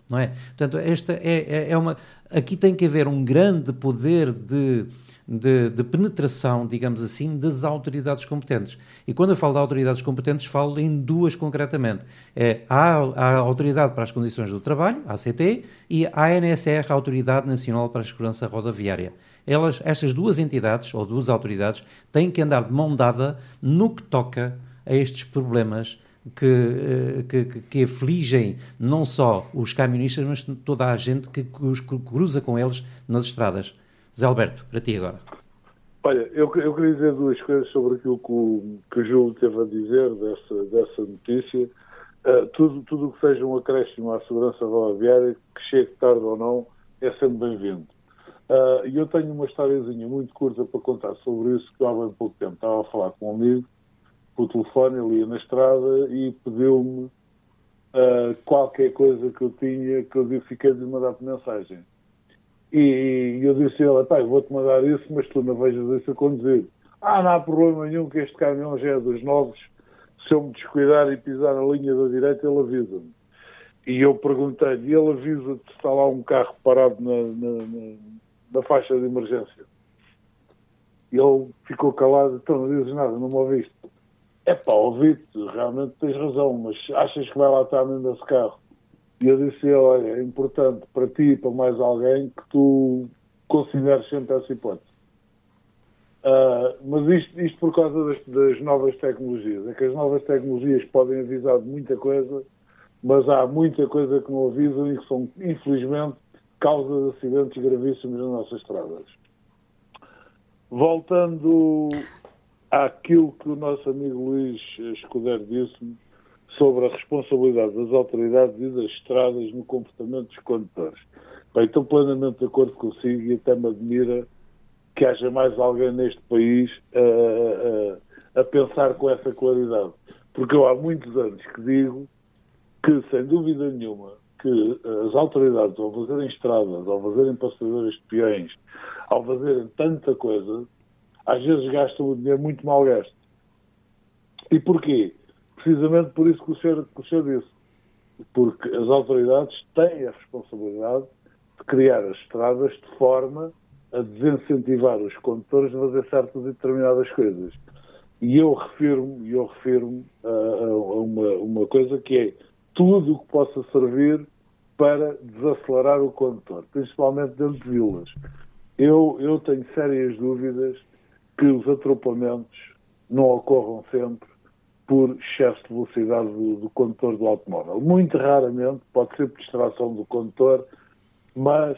Não é? Portanto, esta é, é, é uma. Aqui tem que haver um grande poder de de, de, penetração, digamos assim, das autoridades competentes. E quando eu falo de autoridades competentes, falo em duas concretamente. É a, a Autoridade para as Condições do Trabalho, a ACT, e a ANSR, a Autoridade Nacional para a Segurança Rodoviária. Elas, estas duas entidades, ou duas autoridades, têm que andar de mão dada no que toca a estes problemas que, eh, que, que, afligem não só os camionistas, mas toda a gente que os cruza com eles nas estradas. Zé Alberto, para ti agora. Olha, eu, eu queria dizer duas coisas sobre aquilo que o, que o Júlio teve a dizer dessa, dessa notícia. Uh, tudo, tudo o que seja um acréscimo à segurança rodoviária, que chegue tarde ou não, é sempre bem-vindo. Uh, e eu tenho uma historiazinha muito curta para contar sobre isso, que há bem pouco tempo estava a falar com um amigo por telefone, ele ia na estrada e pediu-me uh, qualquer coisa que eu tinha, que eu fiquei de mandar por mensagem. E, eu disse a ele, pai, vou-te mandar isso, mas tu não vejas isso a conduzir. Ah, não há problema nenhum que este caminhão já é dos novos, se eu me descuidar e pisar a linha da direita, ele avisa-me. E eu perguntei-lhe, ele avisa-te se está lá um carro parado na, na, na, na faixa de emergência. E ele ficou calado, então não dizes nada, não me ouviste. É pá, ouvi-te, realmente tens razão, mas achas que vai lá estar dentro desse carro? E eu disse olha, é importante para ti e para mais alguém que tu consideres sempre essa hipótese. Uh, mas isto, isto, por causa das, das, novas tecnologias. É que as novas tecnologias podem avisar de muita coisa, mas há muita coisa que não avisam e que são, infelizmente, causa de acidentes gravíssimos nas nossas estradas. Voltando àquilo que o nosso amigo Luís Escudeiro disse sobre a responsabilidade das autoridades e das estradas no comportamento dos condutores. Bem, estou plenamente de acordo consigo e até me admira que haja mais alguém neste país a, a, a pensar com essa claridade. Porque eu há muitos anos que digo que, sem dúvida nenhuma, que as autoridades, ao fazerem estradas, ao fazerem passadeiras de peões, ao fazerem tanta coisa, às vezes gastam o dinheiro muito mal gasto. E porquê? Precisamente por isso que o senhor, que o senhor disse. Porque as autoridades têm a responsabilidade de criar as estradas de forma a desincentivar os condutores de fazer certas e determinadas coisas. E eu refiro-me eu refiro a, a, uma, uma coisa que é tudo o que possa servir para desacelerar o condutor, principalmente dentro de vilas. Eu, eu tenho sérias dúvidas que os atropelamentos não ocorram sempre por excesso de velocidade do, do condutor do automóvel. Muito raramente, pode ser por distração do condutor, mas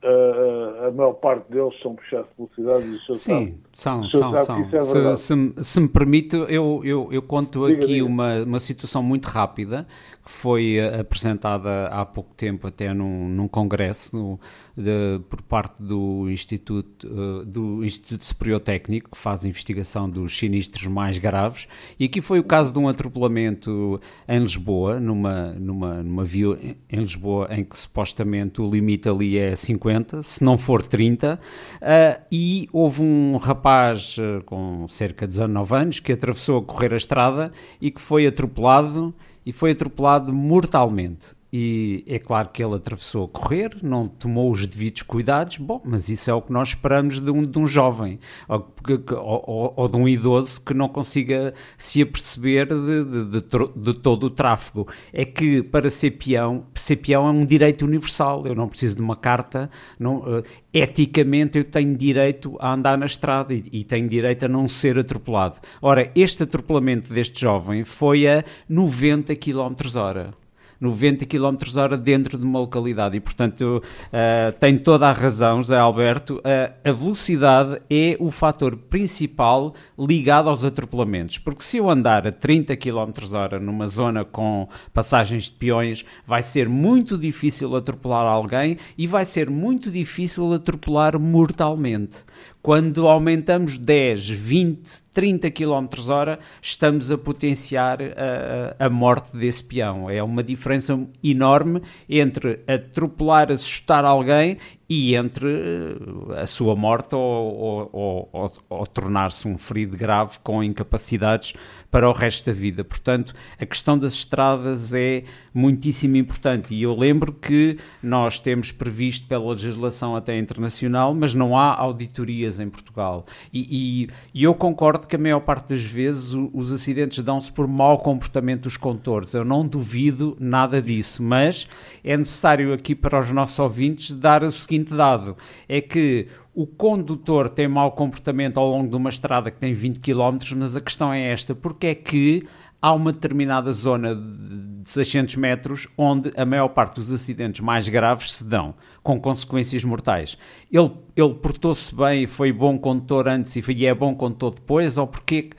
a, a maior parte deles são por excesso de velocidade. E Sim, são, são, são. É se, se, se, me permite, eu, eu, eu conto diga, aqui diga. Uma, uma situação muito rápida que foi eh, apresentada há pouco tempo até num, num congresso no, de, por parte do Instituto, uh, do Instituto Superior Técnico, que faz a investigação dos sinistros mais graves, e aqui foi o caso de um atropelamento em Lisboa, numa, numa, numa via em Lisboa em que supostamente o limite ali é 50, se não for 30, uh, e houve um rapaz uh, com cerca de 19 anos que atravessou a correr a estrada e que foi atropelado e foi atropelado mortalmente. E é claro que ele atravessou a correr, não tomou os devidos cuidados, bom, mas isso é o que nós esperamos de um, de um jovem ou, ou, ou, de um idoso que não consiga se aperceber de, de, de, todo o tráfego. É que para ser peão, ser peão é um direito universal, eu não preciso de uma carta, não, uh, eticamente eu tenho direito a andar na estrada e, e tenho direito a não ser atropelado. Ora, este atropelamento deste jovem foi a 90 km hora. 90 km hora dentro de uma localidade. E, portanto, uh, tem toda a razão, José Alberto, uh, a velocidade é o fator principal ligado aos atropelamentos. Porque se eu andar a 30 km hora numa zona com passagens de peões, vai ser muito difícil atropelar alguém e vai ser muito difícil atropelar mortalmente. Quando aumentamos 10, 20, 30 km hora, estamos a potenciar a, a, morte desse peão. É uma diferença enorme entre atropelar, assustar alguém e entre eh, a sua morte ou, ou, ou, ou tornar-se um ferido grave com incapacidades para o resto da vida. Portanto, a questão das estradas é muitíssimo importante e eu lembro que nós temos previsto pela legislação até internacional, mas não há auditorias em Portugal. E, e, e eu concordo que a maior parte das vezes os acidentes dão-se por mau comportamento dos condutores. Eu não duvido nada disso, mas é necessário aqui para os nossos ouvintes dar o seguinte seguinte dado: é que o condutor tem mau comportamento ao longo de uma estrada que tem 20 km, mas a questão é esta: porque é que há uma determinada zona de 600 metros onde a maior parte dos acidentes mais graves se dão, com consequências mortais. Ele, ele portou-se bem e foi bom condutor antes e é bom condutor depois, ou porque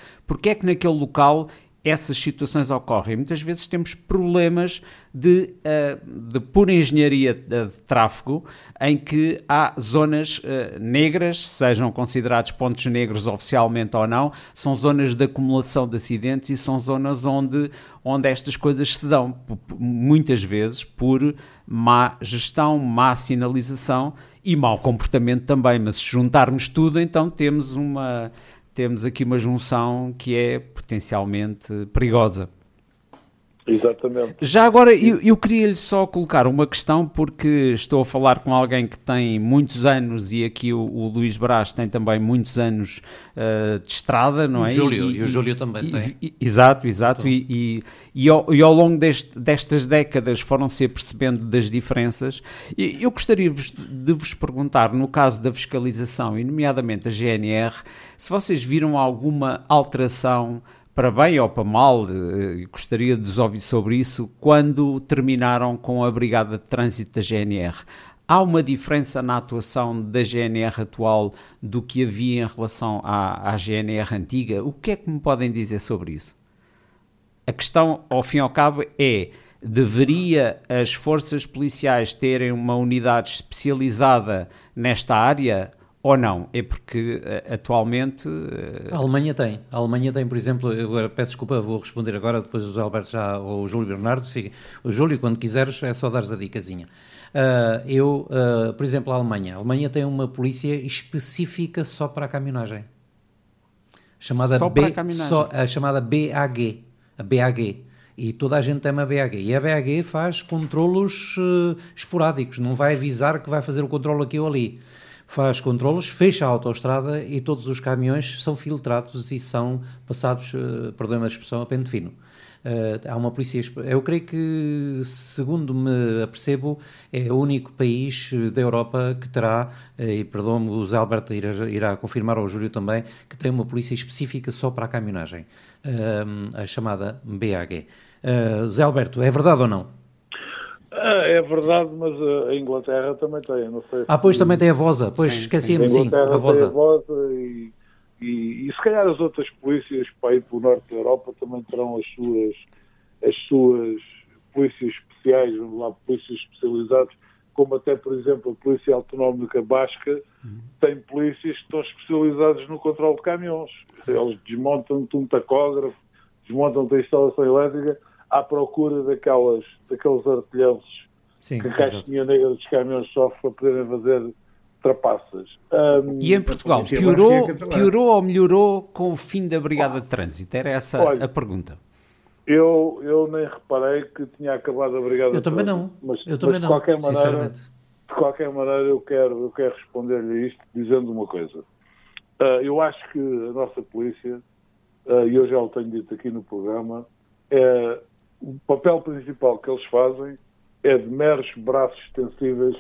é que naquele local essas situações ocorrem. Muitas vezes temos problemas de, uh, de pura engenharia de, de, tráfego, em que há zonas uh, negras, sejam considerados pontos negros oficialmente ou não, são zonas de acumulação de acidentes e são zonas onde, onde estas coisas se dão, muitas vezes por má gestão, má sinalização e mau comportamento também. Mas se juntarmos tudo, então temos uma temos aqui uma junção que é potencialmente perigosa. Exatamente. Já agora, eu, eu queria-lhe só colocar uma questão, porque estou a falar com alguém que tem muitos anos e aqui o, o Luís Brás tem também muitos anos uh, de estrada, não o é? Júlio, e, e o Júlio também e, tem. E, exato, exato. E, e, ao, e ao longo deste, destas décadas foram-se apercebendo das diferenças. E eu gostaria de vos perguntar, no caso da fiscalização, e nomeadamente a GNR, se vocês viram alguma alteração para bem ou para mal, eh, gostaria de vos ouvir sobre isso, quando terminaram com a Brigada de Trânsito da GNR. Há uma diferença na atuação da GNR atual do que havia em relação à, à GNR antiga? O que é que me podem dizer sobre isso? A questão, ao fim e ao cabo, é: deveria as forças policiais terem uma unidade especializada nesta área? Ou não? É porque uh, atualmente. Uh... A Alemanha tem. A Alemanha tem, por exemplo, eu agora peço desculpa, vou responder agora, depois o Alberto já, ou o Júlio Bernardo. Siga. O Júlio, quando quiseres, é só dares a dicasinha. Uh, eu, por exemplo, a Alemanha. A Alemanha tem uma polícia específica só para a caminhonagem. Chamada só B, para a caminhonagem? Só, a chamada BAG. A BAG e toda a gente tem uma BAG. E a BAG faz controlos uh, esporádicos, não vai avisar que vai fazer o controle aqui ou ali faz controlos, fecha a autoestrada e todos os caminhões são filtrados e são passados, uh, perdoem-me a expressão, a pente fino. Uh, há uma polícia. Eu creio que, segundo me apercebo, é o único país da Europa que terá, uh, e perdão-me, o Zé Alberto irá, irá confirmar, ou o Júlio também, que tem uma polícia específica só para a caminhonagem, uh, a chamada BAG. Zé Alberto, é verdade ou não? Ah, é verdade, mas a Inglaterra também tem, não sei. Ah, pois também tem a Vosa, pois esqueci-me, sim, a Vosa. Tem a Vosa e, e, e, se calhar as outras polícias para ir para o norte da Europa também terão as suas, as suas polícias especiais, vamos lá, polícias especializadas, como até, por exemplo, a Polícia Autonómica Basca uhum. tem polícias que estão especializadas no controle de caminhões. Eles desmontam-te um tacógrafo, desmontam-te a instalação elétrica à procura daquelas, daqueles artilheiros Sim, que a caixinha negra dos caminhões sofre para poderem fazer trapaças. Um, e em Portugal, piorou, piorou ou melhorou com o fim da Brigada de Trânsito? Era essa Olha, a pergunta. Eu, eu nem reparei que tinha acabado a Brigada eu de também Trânsito. Não. Mas, eu também de não, qualquer maneira, De qualquer maneira, eu quero, eu quero responder-lhe isto dizendo uma coisa. Uh, eu acho que a nossa polícia, uh, e eu já o tenho dito aqui no programa, é, o papel principal que eles fazem é de meros braços extensíveis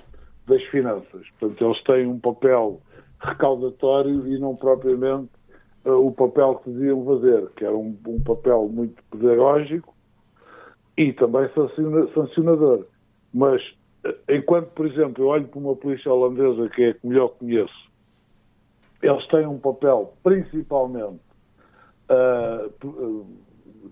das finanças. Portanto, eles têm um papel recaudatório e não propriamente uh, o papel que deviam fazer, que era um, um papel muito pedagógico e também sancionador. Mas, uh, enquanto, por exemplo, eu olho para uma polícia holandesa, que é a que melhor conheço, eles têm um papel principalmente uh,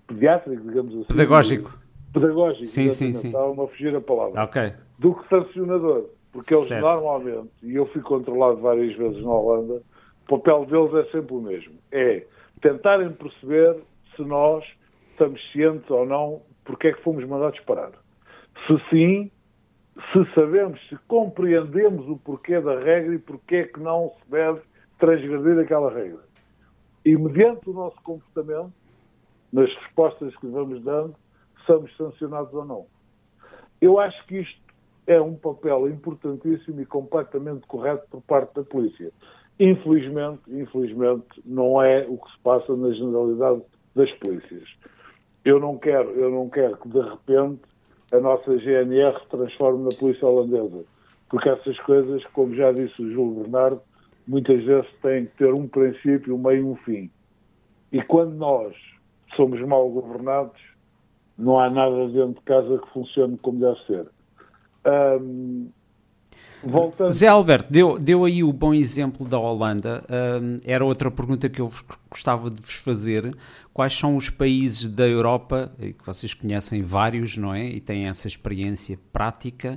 pediátrico, digamos assim. Pedagógico. Pedagógico, sim, sim, sim. Estava-me a fugir a palavra. Ok. Do que sancionador. Porque eles certo. normalmente, e eu fui controlado várias vezes na Holanda, o papel deles é sempre o mesmo. É tentarem perceber se nós estamos cientes ou não porque é que fomos mandados parar. Se sim, se sabemos, se compreendemos o porquê da regra e porquê é que não se deve transgredir aquela regra. E mediante o nosso comportamento, nas respostas que vamos dando, somos sancionados ou não. Eu acho que isto é um papel importantíssimo e completamente correto por parte da polícia. Infelizmente, infelizmente, não é o que se passa na generalidade das polícias. Eu não quero, eu não quero que de repente a nossa GNR se transforme na polícia holandesa, porque essas coisas, como já disse o Júlio Bernardo, muitas vezes têm que ter um princípio, um meio e um fim. E quando nós somos mal governados, não há nada dentro de casa que funcione como deve ser. Um, voltando... Zé Alberto, deu, deu aí o bom exemplo da Holanda. Um, era outra pergunta que eu gostava de vos fazer. Quais são os países da Europa, que vocês conhecem vários, não é? E têm essa experiência prática,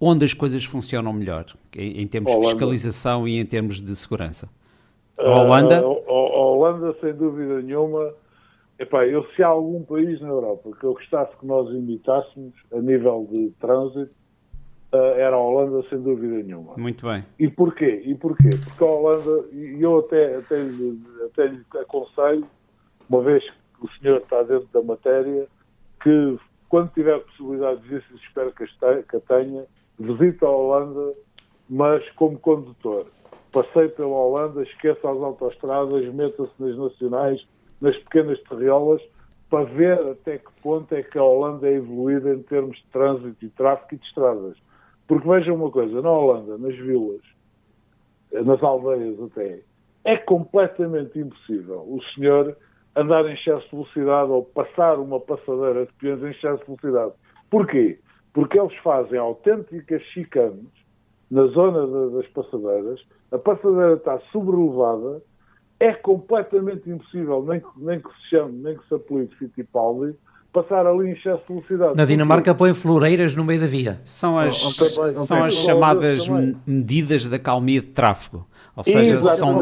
onde as coisas funcionam melhor, em, em termos Holanda. de fiscalização e em termos de segurança? A Holanda? Uh, a, a Holanda, sem dúvida nenhuma, Epá, eu, se há algum país na Europa que eu gostasse que nós imitássemos a nível de trânsito, era a Holanda, sem dúvida nenhuma. Muito bem. E porquê? E porquê? Porque a Holanda, e eu até, até, até lhe aconselho, uma vez que o senhor está dentro da matéria, que quando tiver possibilidade de vir, espero que a tenha, visite a Holanda, mas como condutor. Passei pela Holanda, esqueça as autoestradas, meta-se nas nacionais, nas pequenas terriolas, para ver até que ponto é que a Holanda é evoluída em termos de trânsito e tráfego e de estradas. Porque vejam uma coisa, na Holanda, nas vilas, nas aldeias até, é completamente impossível o senhor andar em excesso de velocidade ou passar uma passadeira de peões em excesso de velocidade. Porquê? Porque eles fazem autênticas chicanes na zona de, das passadeiras, a passadeira está sobrelevada, é completamente impossível, nem, nem que se chame, nem que se apelique Fittipaldi, passar ali em excesso de velocidade. Na Dinamarca põe floreiras no meio da via. São as, oh, também, são as chamadas medidas da calmia de tráfego. Ou seja, são,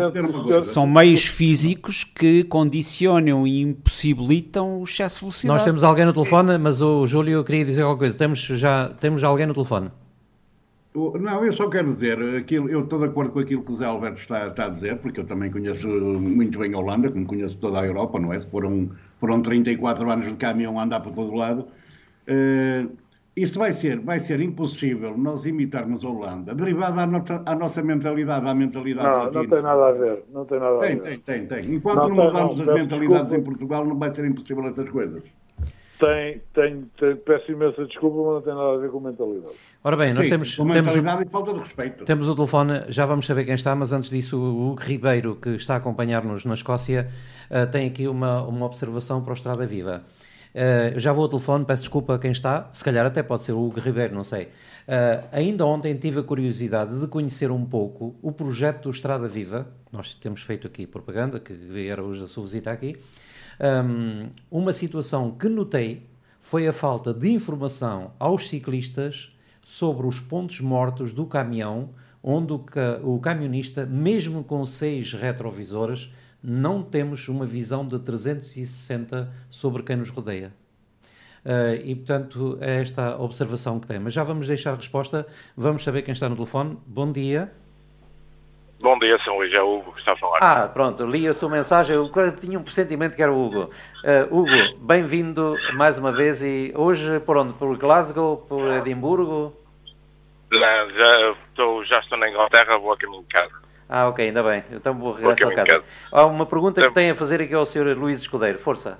são meios físicos que condicionam e impossibilitam o excesso de velocidade. Nós temos alguém no telefone, mas o Júlio queria dizer alguma coisa. Temos já temos alguém no telefone. Não, eu só quero dizer, aquilo, eu estou de acordo com aquilo que o Zé Alberto está, está, a dizer, porque eu também conheço muito bem a Holanda, como conheço toda a Europa, não é? Foram, foram 34 anos de caminhão a andar por todo lado. Uh, isso vai ser, vai ser impossível nós imitarmos a Holanda, derivado à, nossa, à nossa mentalidade, à mentalidade Não, latina. não tem nada a ver, não tem nada tem, a ver. Tem, tem, tem. Enquanto não, não mudamos não, as mentalidades desculpa. em Portugal, não vai ser impossível essas coisas. Tem, tem, tem, peço imensa desculpa, mas não tem nada a ver com mentalidade. Ora bem, nós Sim, temos. Com mentalidade temos, e falta de respeito. Temos o telefone, já vamos saber quem está, mas antes disso, o Hugo Ribeiro, que está a acompanhar-nos na Escócia, uh, tem aqui uma, uma observação para o Estrada Viva. Uh, já vou ao telefone, peço desculpa a quem está, se calhar até pode ser o Hugo Ribeiro, não sei. Uh, ainda ontem tive a curiosidade de conhecer um pouco o projeto do Estrada Viva. Nós temos feito aqui propaganda, que era hoje a sua visita aqui. Um, uma situação que notei foi a falta de informação aos ciclistas sobre os pontos mortos do caminhão, onde o, ca o camionista, mesmo com seis retrovisores, não temos uma visão de 360 sobre quem nos rodeia. Uh, e, portanto, é esta observação que tem. Mas já vamos deixar a resposta. Vamos saber quem está no telefone. Bom dia. Bom dia, São Luís, é o Hugo que está a falar. Ah, pronto, li a sua mensagem, eu tinha um pressentimento que era o Hugo. Uh, Hugo, bem-vindo mais uma vez e hoje por onde? Por Glasgow, por Edimburgo? Não, já estou, já estou na Inglaterra, vou a caminho de casa. Ah, ok, ainda bem, então vou regresso a casa. casa. Há uma pergunta que tem a fazer aqui ao Sr. Luís Escudeiro, força.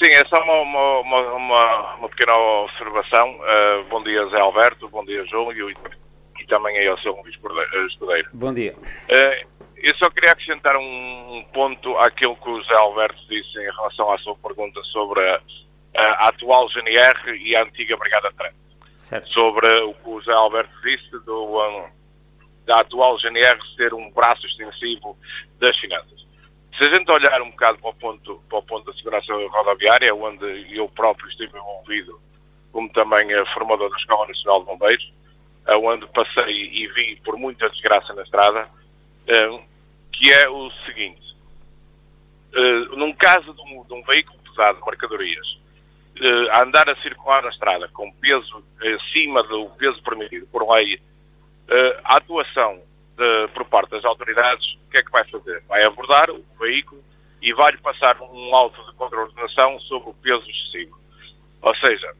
Sim, é só uma, uma, uma, uma pequena observação. Uh, bom dia, Zé Alberto, bom dia, Júlio também aí ao seu Luís Escudeiro. Bom dia. Uh, eu só queria acrescentar um, ponto àquilo que o José Alberto disse em relação à sua pergunta sobre a, a atual GNR e a antiga Brigada Trânsito. Sobre o que o José Alberto disse do, um, da atual GNR ser um braço extensivo das finanças. Se a gente olhar um bocado para o ponto, para o ponto da segurança rodoviária, onde eu próprio estive envolvido como também formador da Escola Nacional de Bombeiros, onde passei e vi por muita desgraça na estrada, eh, que é o seguinte. Eh, num caso de um, de um veículo pesado mercadorias, eh, a andar a circular na estrada com peso acima do peso permitido por lei, a atuação de, por parte das autoridades, o que é que vai fazer? Vai abordar o veículo e vai-lhe passar um auto de contraordenação sobre o peso excessivo. Ou seja,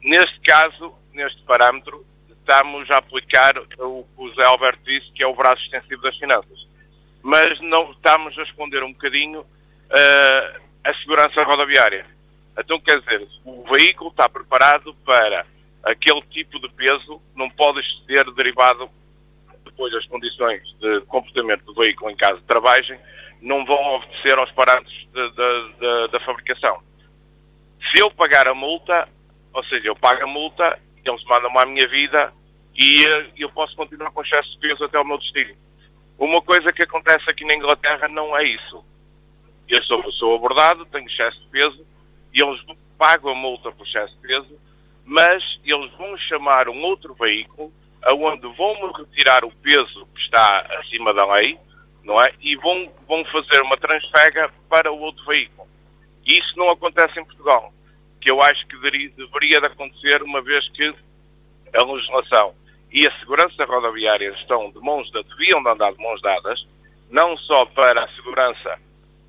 neste caso, neste parâmetro, estamos a aplicar o que o Zé Alberto disse, que é o braço extensivo das finanças. Mas não estamos a esconder um bocadinho uh, a segurança rodoviária. Então, quer dizer, o veículo está preparado para aquele tipo de peso, não pode ser derivado depois das condições de comportamento do veículo em caso de travagem, não vão obedecer aos parâmetros da fabricação. Se eu pagar a multa, ou seja, eu pago a multa eles mandam-me à minha vida e uh, eu posso continuar com excesso de peso até o meu destino. Uma coisa que acontece aqui na Inglaterra não é isso. Eu sou, sou abordado, tenho excesso de peso e eles pagam a multa por excesso de peso, mas eles vão chamar um outro veículo aonde vão-me retirar o peso que está acima da lei, não é? E vão, vão fazer uma transfega para o outro veículo. E isso não acontece em Portugal que eu acho que deveria, deveria de acontecer, uma vez que a legislação e a segurança rodoviária estão de mãos deviam de andar de mãos dadas, não só para a segurança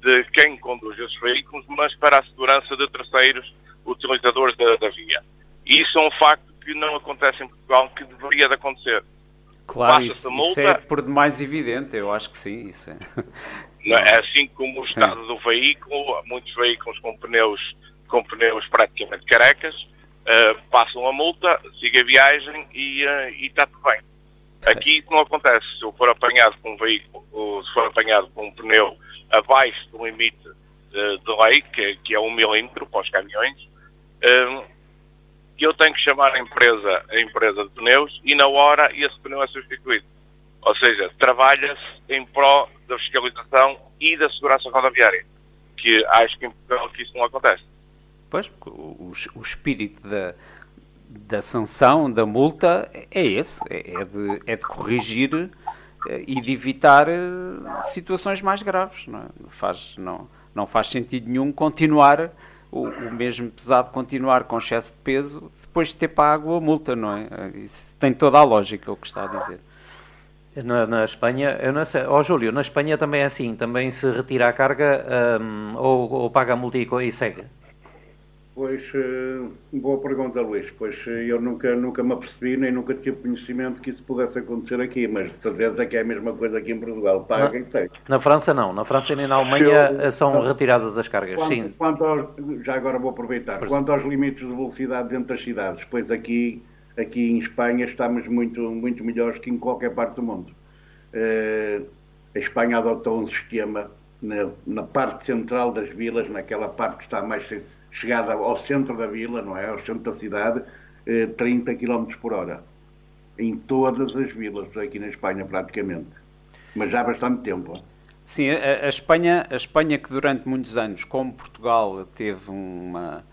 de quem conduz esses veículos, mas para a segurança de terceiros utilizadores da, da via. E isso é um facto que não acontece em Portugal, que deveria de acontecer. Claro, isso, multa, isso, é por demais evidente, eu acho que sim. Isso é. *laughs* é assim como o estado sim. do veículo, muitos veículos com pneus, com pneus praticamente carecas, uh, passam a multa, siga a viagem e, uh, e está tudo bem. Aqui isso não acontece. Se eu for apanhado com um veículo, se for apanhado com um pneu abaixo do limite uh, de lei, que, que, é um milímetro para os caminhões, eu tenho que chamar a empresa, a empresa de pneus e na hora esse pneu é substituído. Ou seja, trabalha-se em pró da fiscalização e da segurança rodoviária, que acho que em Portugal que isso não acontece. Pois, o, o espírito da, da sanção, da multa, é esse, é, é de, é de corrigir eh, e de evitar eh, situações mais graves. Não, é? faz, não, não faz sentido nenhum continuar o, o, mesmo pesado continuar com excesso de peso depois de ter pago a multa, não é? Isso tem toda a lógica o que está a dizer. Na, na Espanha, eu não sei, oh, Júlio, na Espanha também é assim, também se retira a carga um, ou, ou paga a multa e, e segue? Pois, eh, boa pergunta, Luís. Pois eh, eu nunca, nunca me apercebi, nem nunca tive conhecimento que isso pudesse acontecer aqui, mas de certeza que é a mesma coisa aqui em Portugal. Paga na, e segue. Na França, não. Na França e nem na Alemanha eu, são retiradas as cargas, quanto, sim. Quanto aos, já agora vou aproveitar. Por quanto aos limites de velocidade dentro das cidades, pois aqui, aqui em Espanha estamos muito, muito melhores que em qualquer parte do mundo. Uh, a Espanha adotou um sistema na, na parte central das vilas, naquela parte que está mais chegada ao centro da vila, não é? Ao centro da cidade, 30 eh, km por hora. Em todas as vilas aqui na Espanha, praticamente. Mas já há bastante tempo. Sim, a, a Espanha, a Espanha que durante muitos anos, como Portugal, teve uma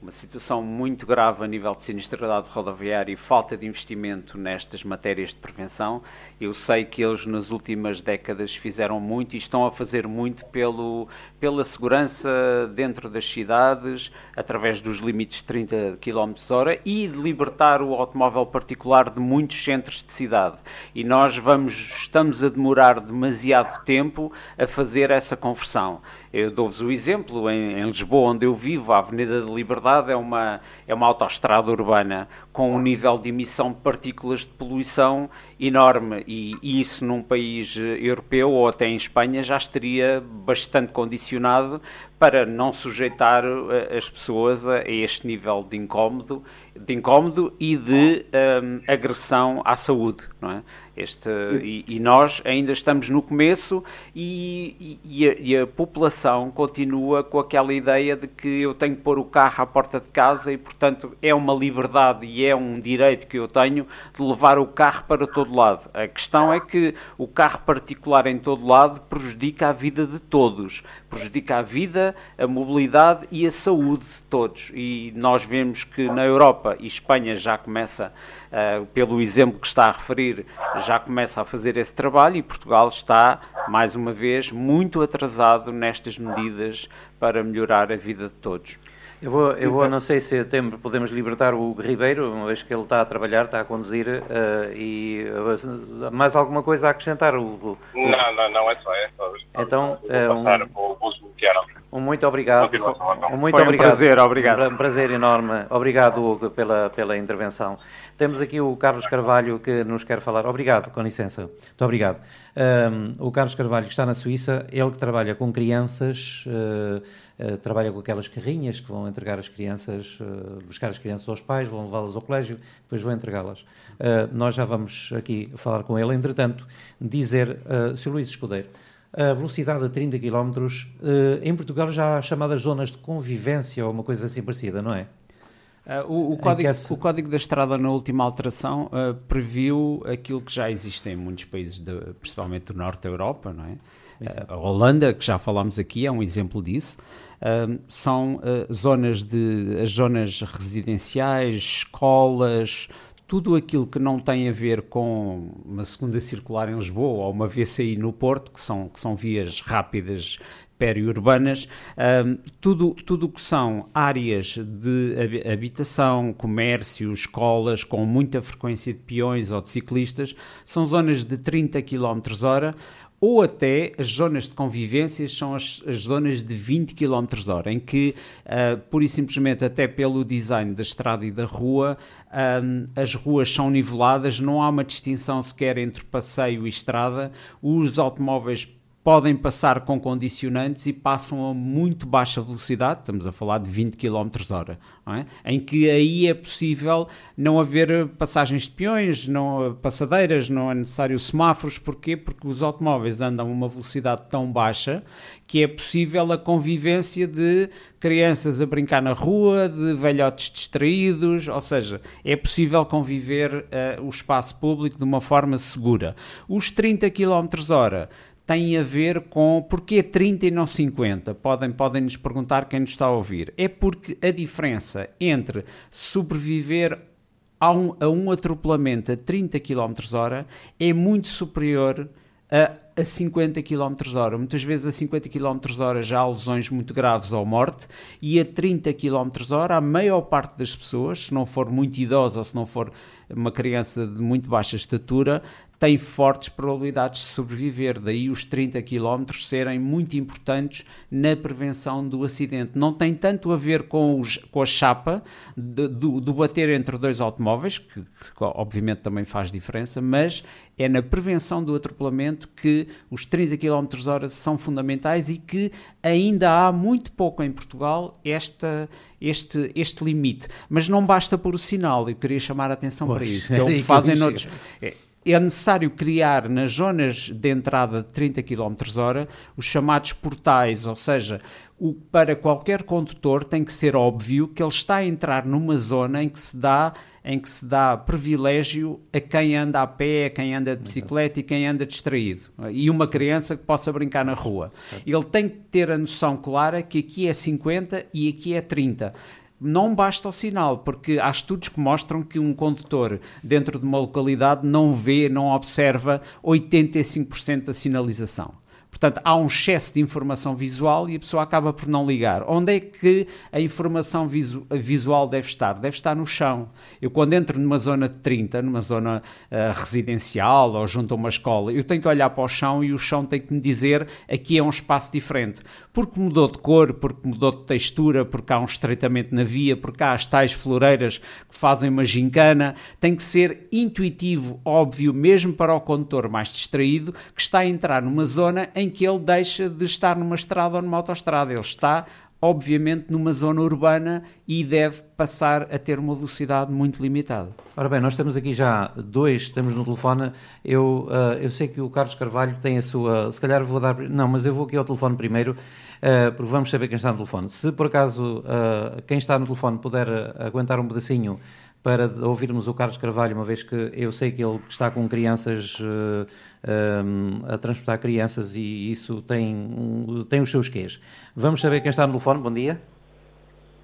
uma situação muito grave a nível de sinistralidade rodoviária e falta de investimento nestas matérias de prevenção. Eu sei que eles nas últimas décadas fizeram muito e estão a fazer muito pelo, pela segurança dentro das cidades, através dos limites de 30 km hora e de libertar o automóvel particular de muitos centros de cidade. E nós vamos, estamos a demorar demasiado tempo a fazer essa conversão. Eu dou-vos o exemplo, em, em, Lisboa, onde eu vivo, a Avenida da Liberdade é uma, é uma autoestrada urbana com um nível de emissão de partículas de poluição enorme e, e isso num país europeu ou até em Espanha já estaria bastante condicionado para não sujeitar eh, as pessoas a, a este nível de incómodo, de incómodo e de um, agressão à saúde, não é? Este, e, e, nós ainda estamos no começo e, e, a, e, a, população continua com aquela ideia de que eu tenho que pôr o carro à porta de casa e, portanto, é uma liberdade e é um direito que eu tenho de levar o carro para todo lado. A questão é que o carro particular em todo lado prejudica a vida de todos, prejudica a vida, a mobilidade e a saúde de todos. E nós vemos que na Europa e Espanha já começa uh, pelo exemplo que está a referir, já começa a fazer esse trabalho e Portugal está, mais uma vez, muito atrasado nestas medidas para melhorar a vida de todos. Eu vou, eu vou não sei se tem, podemos libertar o Ribeiro, uma vez que ele está a trabalhar, está a conduzir, uh, e uh, mais alguma coisa a acrescentar? O, o, não, não, não, é só, é só. Então, é um, um muito obrigado. Um muito Foi um obrigado. prazer, obrigado. Um prazer enorme. Obrigado, Hugo, pela, pela intervenção. Temos aqui o Carlos Carvalho que nos quer falar. Obrigado, com licença. Muito obrigado. Um, o Carlos Carvalho está na Suíça, ele que trabalha com crianças, uh, uh, trabalha com aquelas carrinhas que vão entregar as crianças, uh, buscar as crianças aos pais, vão levá-las ao colégio, depois vão entregá-las. nós já vamos aqui falar com ele. Entretanto, dizer, uh, Sr. Luís Escudeiro, a velocidade de 30 km, em Portugal já há chamadas zonas de convivência ou uma coisa assim parecida, não é? Uh, o, o, código, esse... o, código, da Estrada, na última alteração, uh, previu aquilo que já existe em muitos países, de, principalmente do norte da Europa, não é? Uh, a Holanda, que já falámos aqui, é um exemplo disso. são zonas de as zonas residenciais, escolas, tudo aquilo que não tem a ver com uma segunda circular em Lisboa ou uma VCI no Porto, que são, que são vias rápidas periurbanas, um, tudo tudo que são áreas de habitação, comércio, escolas com muita frequência de peões ou de ciclistas, são zonas de 30 km hora, ou até as zonas de convivência são as, as zonas de 20 km hora, em que, uh, pura e simplesmente, até pelo design da estrada e da rua, um, as ruas são niveladas, não há uma distinção sequer entre passeio e estrada, os automóveis podem passar com condicionantes e passam a muito baixa velocidade, estamos a falar de 20 km hora, é? em que aí é possível não haver passagens de peões, não, passadeiras, não é necessário semáforos, porquê? Porque os automóveis andam a uma velocidade tão baixa que é possível a convivência de crianças a brincar na rua, de velhotes distraídos, ou seja, é possível conviver uh, o espaço público de uma forma segura. Os 30 km hora tem a ver com porquê 30 e não 50. Podem, podem nos perguntar quem nos está a ouvir. É porque a diferença entre sobreviver a um, a um atropelamento a 30 km hora é muito superior a, a 50 km hora. Muitas vezes a 50 km hora já há lesões muito graves ou morte e a 30 km hora a maior parte das pessoas, se não for muito idosa ou se não for uma criança de muito baixa estatura, tem fortes probabilidades de sobreviver. Daí os 30 km serem muito importantes na prevenção do acidente. Não tem tanto a ver com, os, com a chapa de, do, do, bater entre dois automóveis, que, que, obviamente também faz diferença, mas é na prevenção do atropelamento que os 30 km hora são fundamentais e que ainda há muito pouco em Portugal esta, este, este limite. Mas não basta por o sinal, eu queria chamar a atenção pois, para isso. Que é o que fazem noutros, é, é necessário criar nas zonas de entrada de 30 km hora os chamados portais, ou seja, o, para qualquer condutor tem que ser óbvio que ele está a entrar numa zona em que se dá em que se dá privilégio a quem anda a pé, a quem anda de bicicleta e quem anda distraído. E uma criança que possa brincar na rua. Ele tem que ter a noção clara que aqui é 50 e aqui é 30 não basta o sinal, porque há estudos que mostram que um condutor dentro de uma localidade não vê, não observa 85% da sinalização. Portanto, há um excesso de informação visual e a pessoa acaba por não ligar. Onde é que a informação visu visual deve estar? Deve estar no chão. Eu, quando entro numa zona de 30, numa zona uh, residencial ou junto a uma escola, eu tenho que olhar para o chão e o chão tem que me dizer aqui é um espaço diferente. Porque mudou de cor, porque mudou de textura, porque há um estreitamento na via, porque há as tais floreiras que fazem uma gincana. Tem que ser intuitivo, óbvio, mesmo para o condutor mais distraído, que está a entrar numa zona em em que ele deixa de estar numa estrada ou numa autoestrada. Ele está, obviamente, numa zona urbana e deve passar a ter uma velocidade muito limitada. Ora bem, nós temos aqui já dois, estamos no telefone. Eu, uh, eu sei que o Carlos Carvalho tem a sua. Se calhar vou dar. Não, mas eu vou aqui ao telefone primeiro, uh, porque vamos saber quem está no telefone. Se por acaso uh, quem está no telefone puder aguentar um pedacinho para ouvirmos o Carlos Carvalho, uma vez que eu sei que ele está com crianças uh, um, a transportar crianças e isso tem, tem os seus quês. Vamos saber quem está no telefone. Bom dia.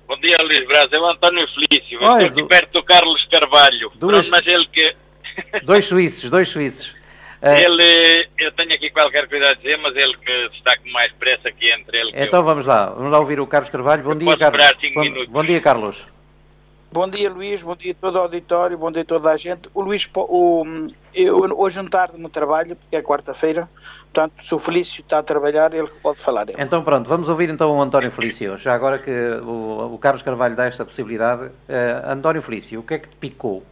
Bom dia, Luís Braz. É o António Felício. Eu estou aqui do... perto do Carlos Carvalho. Duas... Mas ele que... *laughs* dois suíços, dois suíços. Eh, *laughs* ele, eu tenho aqui qualquer coisa a dizer, mas ele que está com mais pressa aqui entre ele. Então eu. vamos lá, vamos lá ouvir o Carlos Carvalho. Bom eu dia, Carlos. Bom, bom dia, Carlos. Bom dia, Luís. Bom dia a todo o auditório. Bom dia a toda a gente. O Luís, o, eu hoje não tarde no trabalho, porque é quarta-feira. Portanto, se o Felício está a trabalhar, ele pode falar. Então, pronto, vamos ouvir então o António Felício. Já agora que o, o Carlos Carvalho dá esta possibilidade. Uh, António Felício, o que é que te picou?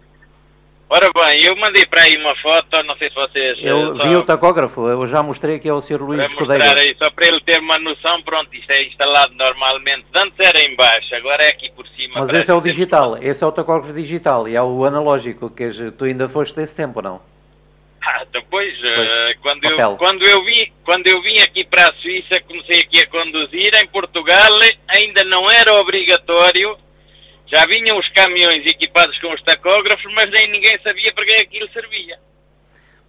Ora bem, eu mandei para aí uma foto, não sei se vocês... Eu só... vi o tacógrafo, eu já mostrei que é o Sr. Luís Escudeiro. Aí, só para ele ter uma noção, pronto, isto é instalado normalmente, antes era em baixo, agora é aqui por cima. Mas esse é o digital, esse é o tacógrafo digital e é o analógico, que tu ainda foste desse tempo, não? Ah, depois, uh, quando, eu, quando, eu vim, quando eu vim aqui para a Suíça, comecei aqui a conduzir, em Portugal ainda não era obrigatório já vinham os caminhões equipados com os tacógrafos, mas nem ninguém sabia para que aquilo servia.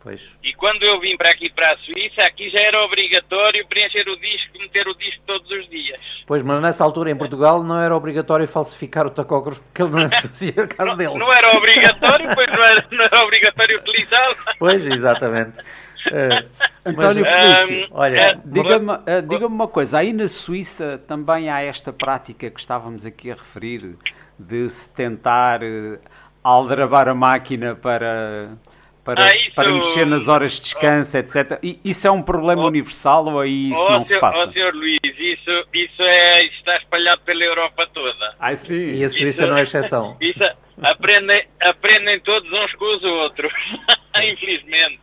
Pois. E quando eu vim para aqui, para a Suíça, aqui já era obrigatório preencher o disco, meter o disco todos os dias. Pois, mas nessa altura em Portugal não era obrigatório falsificar o tacógrafo porque ele não *laughs* associa a casa dele. Não era obrigatório, pois não era, não era obrigatório utilizá-lo. Pois, exatamente. Uh, *laughs* António mas, Felício, um, olha, uh, diga-me uh, diga uma coisa, aí na Suíça também há esta prática que estávamos aqui a referir de se tentar uh, aldrabar a máquina para para, ah, isso... para mexer nas horas de descanso, oh. etc. E isso é um problema oh. universal ou aí isso oh, não se passa? Oh, senhor Luís, isso, isso, é, está espalhado pela Europa toda. Ah, sim. E a Suíça isso, não é exceção. *laughs* Isso, aprendem, aprendem todos uns com os outros, *laughs* infelizmente.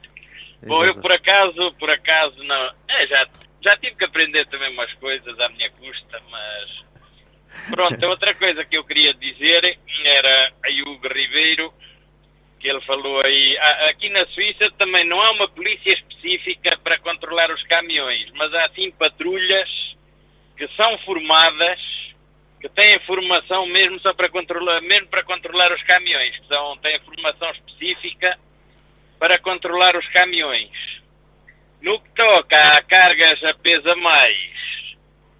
Bom, eu por acaso, por acaso, não. É, já, já tive que aprender também umas coisas à minha custa, mas. Pronto, outra coisa que eu queria dizer era a Hugo Ribeiro que ele falou aí. Aqui na Suíça também não há uma polícia específica para controlar os caminhões, mas há sim patrulhas que são formadas, que têm formação mesmo só para controlar, mesmo para controlar os caminhões, que são, têm formação específica para controlar os caminhões. No que toca a cargas a peso a mais,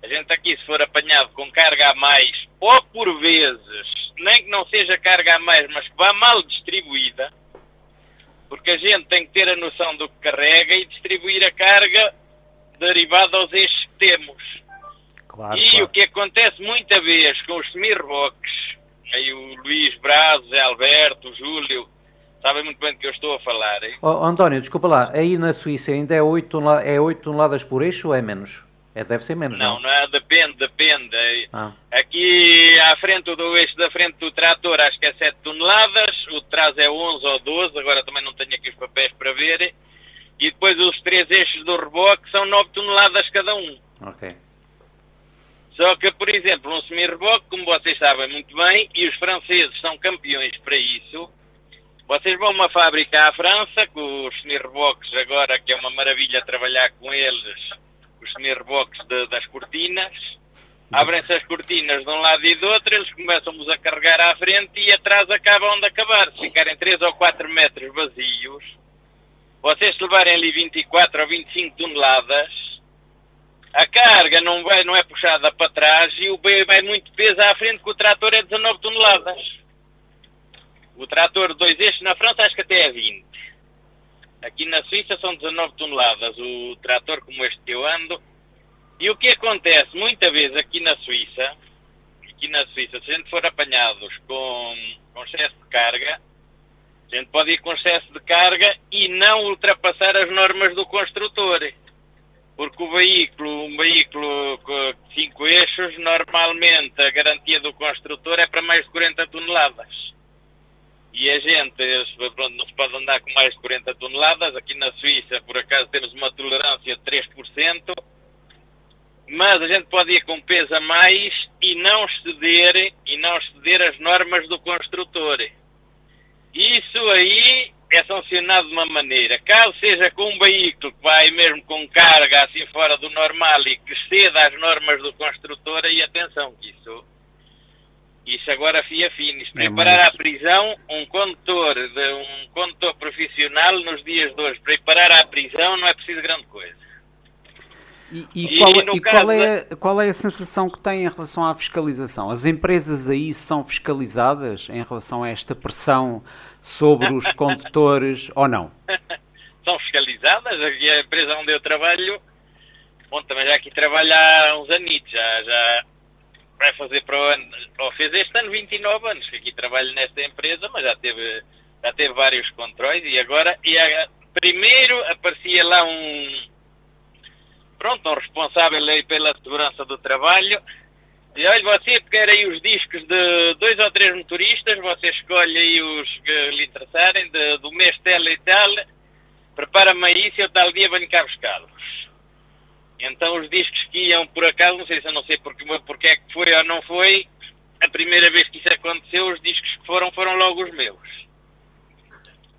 a gente aqui se for apanhado com carga a mais, ou por vezes nem que não seja carga a mais, mas que vá mal distribuída, porque a gente tem que ter a noção do que carrega e distribuir a carga derivada aos eixos que temos. Claro, e claro. o que acontece muita vez com os semi-reboques, aí o Luís Braz, o Zé Alberto, o Júlio, sabem muito bem do que eu estou a falar. Oh, António, desculpa lá, aí na Suíça ainda é 8, toneladas, é 8 toneladas por eixo ou é menos? É, deve ser menos, não? Não, não é, depende, depende. Ah. Aqui à frente do eixo da frente do trator acho que é 7 toneladas, o de trás é 11 ou 12, agora também não tenho aqui os papéis para ver. E depois os três eixos do reboque são 9 toneladas cada um. Ok. Só que, por exemplo, um semi-reboque, como vocês sabem muito bem, e os franceses são campeões para isso, vocês vão a uma fábrica à França, com os semi-reboques agora, que é uma maravilha trabalhar com eles, os semi-reboques das cortinas, abrem-se as cortinas de um lado e do outro, eles começam-nos a carregar à frente e atrás acabam de acabar. Se ficarem 3 ou 4 metros vazios, vocês se levarem ali 24 ou 25 toneladas, a carga não, vai, não é puxada para trás e o B vai muito peso à frente, que o trator é 19 toneladas. O trator de dois eixos na França acho que até é 20. Aqui na Suíça são 19 toneladas o trator como este que eu ando. E o que acontece muita vez aqui na Suíça, aqui na Suíça, se a gente for apanhados com, com excesso de carga, a gente pode ir com excesso de carga e não ultrapassar as normas do construtor. Porque o veículo, um veículo com 5 eixos, normalmente a garantia do construtor é para mais de 40 toneladas e a gente pronto, não se pode andar com mais de 40 toneladas. Aqui na Suíça, por acaso, temos uma tolerância de 3%, mas a gente pode ir com peso a mais e não ceder, e não ceder as normas do construtor. Isso aí é sancionado de uma maneira. Caso seja com um veículo que vai mesmo com carga assim fora do normal e que ceda às normas do construtor, e atenção que isso isso agora fia finis. É preparar à prisão um condutor, de, um condutor profissional nos dias de hoje. Preparar à prisão não é preciso grande coisa. E, e, e, qual, é, e qual, é, qual é a sensação que tem em relação à fiscalização? As empresas aí são fiscalizadas em relação a esta pressão sobre os *laughs* condutores ou não? *laughs* são fiscalizadas. Aqui a empresa onde eu trabalho, bom, também já aqui trabalho há uns anitos, já, já vai fazer para o ano, ou fez este ano 29 anos que aqui trabalho nesta empresa, mas já teve, já teve vários controles e agora, e a, primeiro aparecia lá um, pronto, um responsável aí pela segurança do trabalho, e olha, você quer aí os discos de dois ou três motoristas, você escolhe aí os que lhe interessarem, de, do mês tal e tal, prepara-me isso e eu tal dia venho cá buscá-los. Então os discos que iam por acaso, não sei se eu não sei porque, porque é que foi ou não foi, a primeira vez que isso aconteceu, os discos que foram, foram logo os meus.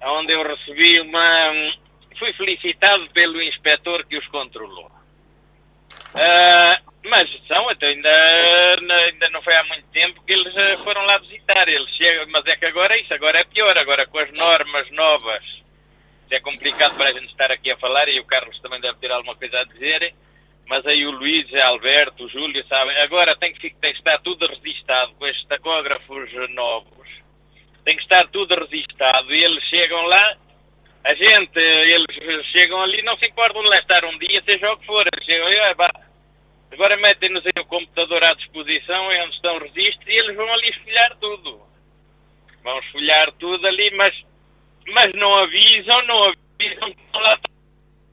Onde eu recebi uma. Fui felicitado pelo inspetor que os controlou. Uh, mas são, até ainda, ainda não foi há muito tempo que eles ah, foram lá visitar. Eles chegam, mas é que agora é isso, agora é pior. Agora com as normas novas é complicado para a gente estar aqui a falar e o Carlos também deve ter alguma coisa a dizer, mas aí o Luís, o Alberto, o Júlio, sabem, agora tem que, tem que estar tudo registado com estes tacógrafos novos, tem que estar tudo registado e eles chegam lá, a gente, eles chegam ali, não se importam de lá estar um dia, seja o que for, eles chegam, agora metem-nos aí o computador à disposição, é onde estão registros, e eles vão ali esfolhar tudo. Vão esfolhar tudo ali, mas mas não avisam, não avisam que estão lá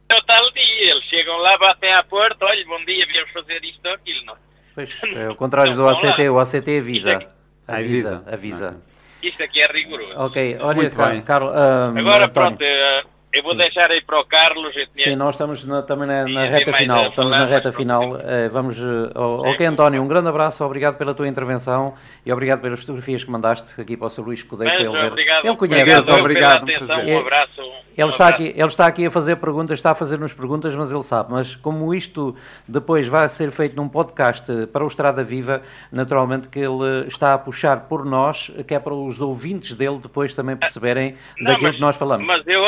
até o tal dia. Eles chegam lá, batem à porta, olha, bom dia, viemos fazer isto ou aquilo, não. Pois, *laughs* é o contrário do ACT, o ACT avisa. Aqui, avisa, avisa. Isto aqui é rigoroso. Ok, olha, Carlos. Um, Agora, António. pronto, uh, eu vou Sim. deixar aí para o Carlos. Sim, nós estamos na, também na, na reta final. Estamos na reta final. Uh, vamos. Uh, ok, António, um grande abraço, obrigado pela tua intervenção e obrigado pelas fotografias que mandaste aqui para o Sr. Luís Escudeiro. Ele, obrigado, ele conhece. Obrigado. Atenção, um abraço. Ele está, aqui, ele está aqui a fazer perguntas, está a fazer-nos perguntas, mas ele sabe. Mas como isto depois vai ser feito num podcast para o Estrada Viva, naturalmente que ele está a puxar por nós, que é para os ouvintes dele depois também perceberem Não, daquilo mas, que nós falamos. Mas eu,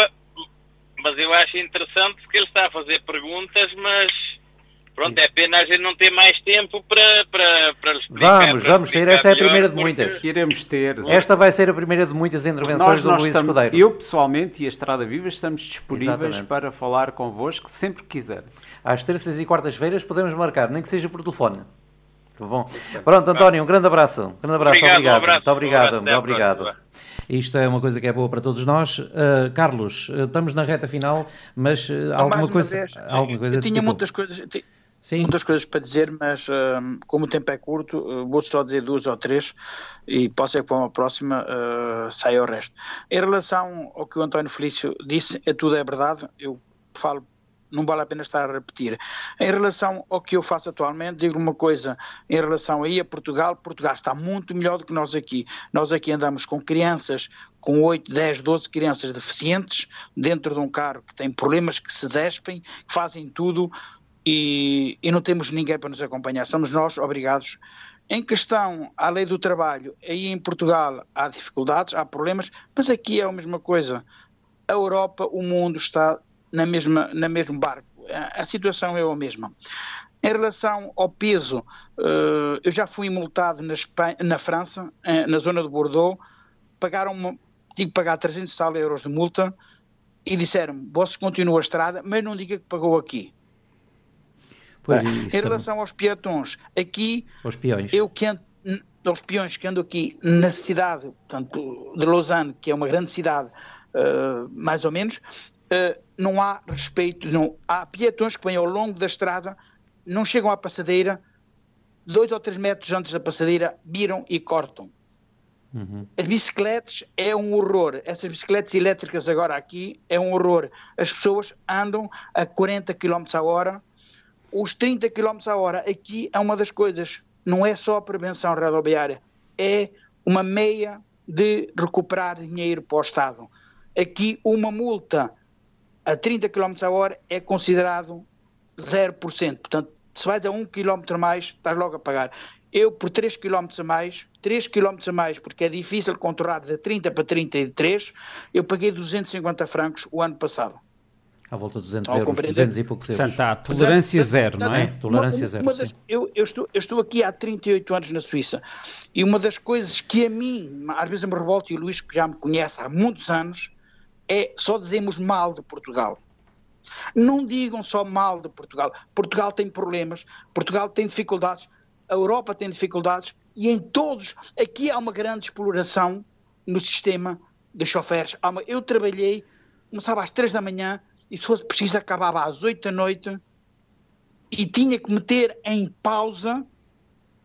mas eu acho interessante que ele está a fazer perguntas, mas pronto, é pena a gente não ter mais tempo para, para, para explicar. Vamos, para vamos ter. Esta é a primeira de muitas. Iremos ter. Esta vai ser a primeira de muitas intervenções nós, do nós Luís estamos, Escudeiro. Eu, pessoalmente, e a Estrada Viva, estamos disponíveis Exatamente. para falar convosco sempre que quiser. Às terças e quartas-feiras podemos marcar, nem que seja por telefone. Tá bom? Pronto, António, um grande abraço. Um grande abraço, obrigado. obrigado. Um abraço, muito obrigado, muito obrigado. Isto é uma coisa que é boa para todos nós. Uh, Carlos, uh, estamos na reta final, mas uh, alguma, coisa, vez, alguma coisa. Eu tinha tipo... muitas coisas. Sim. Muitas coisas para dizer, mas uh, como o tempo é curto, uh, vou só dizer duas ou três e posso ser que para uma próxima uh, saia o resto. Em relação ao que o António Felício disse, é tudo é verdade. Eu falo não vale a pena estar a repetir. Em relação ao que eu faço atualmente, digo uma coisa, em relação aí a Portugal, Portugal está muito melhor do que nós aqui. Nós aqui andamos com crianças, com 8, 10, 12 crianças deficientes, dentro de um carro que tem problemas, que se despem, que fazem tudo e, e não temos ninguém para nos acompanhar. Somos nós obrigados em questão à lei do trabalho, aí em Portugal há dificuldades, há problemas, mas aqui é a mesma coisa. A Europa, o mundo está na mesma, na mesmo barco. A, a situação é a mesma. Em relação ao peso, uh, eu já fui multado na, Espanha, na França, uh, na zona de Bordeaux, pagaram tive que pagar 300 tal euros de multa e disseram-me, você continua a estrada, mas não diga que pagou aqui. Pois, em relação aos peatões, aqui, os peões. eu que ando, aos peões que ando aqui na cidade, portanto, de Lausanne, que é uma grande cidade, mais ou menos, uh, não há respeito, não, há peatões que vêm ao longo da estrada, não chegam à passadeira, dois ou três metros antes da passadeira, viram e cortam. Uhum. As bicicletas é um horror. Essas bicicletas elétricas agora aqui é um horror. As pessoas andam a 40 km a hora. Os 30 km a hora aqui é uma das coisas. Não é só a prevenção rodoviária, é uma meia de recuperar dinheiro para o Estado. Aqui uma multa a 30 km a hora é considerado 0%. Portanto, se vais a 1 km a mais, estás logo a pagar. Eu, por 3 km a mais, 3 km a mais, porque é difícil controlar de 30 para 33, eu paguei 250 francos o ano passado. À volta de 200 euros, 200 e poucos euros. Portanto, há tolerância portanto, zero, não é? Tolerância uma, uma, zero. Das, eu, eu, estou, eu estou aqui há 38 anos na Suíça e uma das coisas que a mim, às vezes me revolta, e o Luís que já me conhece há muitos anos, é só dizemos mal de Portugal. Não digam só mal de Portugal. Portugal tem problemas, Portugal tem dificuldades, a Europa tem dificuldades e em todos, aqui há uma grande exploração no sistema de choferes. Eu trabalhei, começava às três da manhã e se fosse preciso acabava às oito da noite e tinha que meter em pausa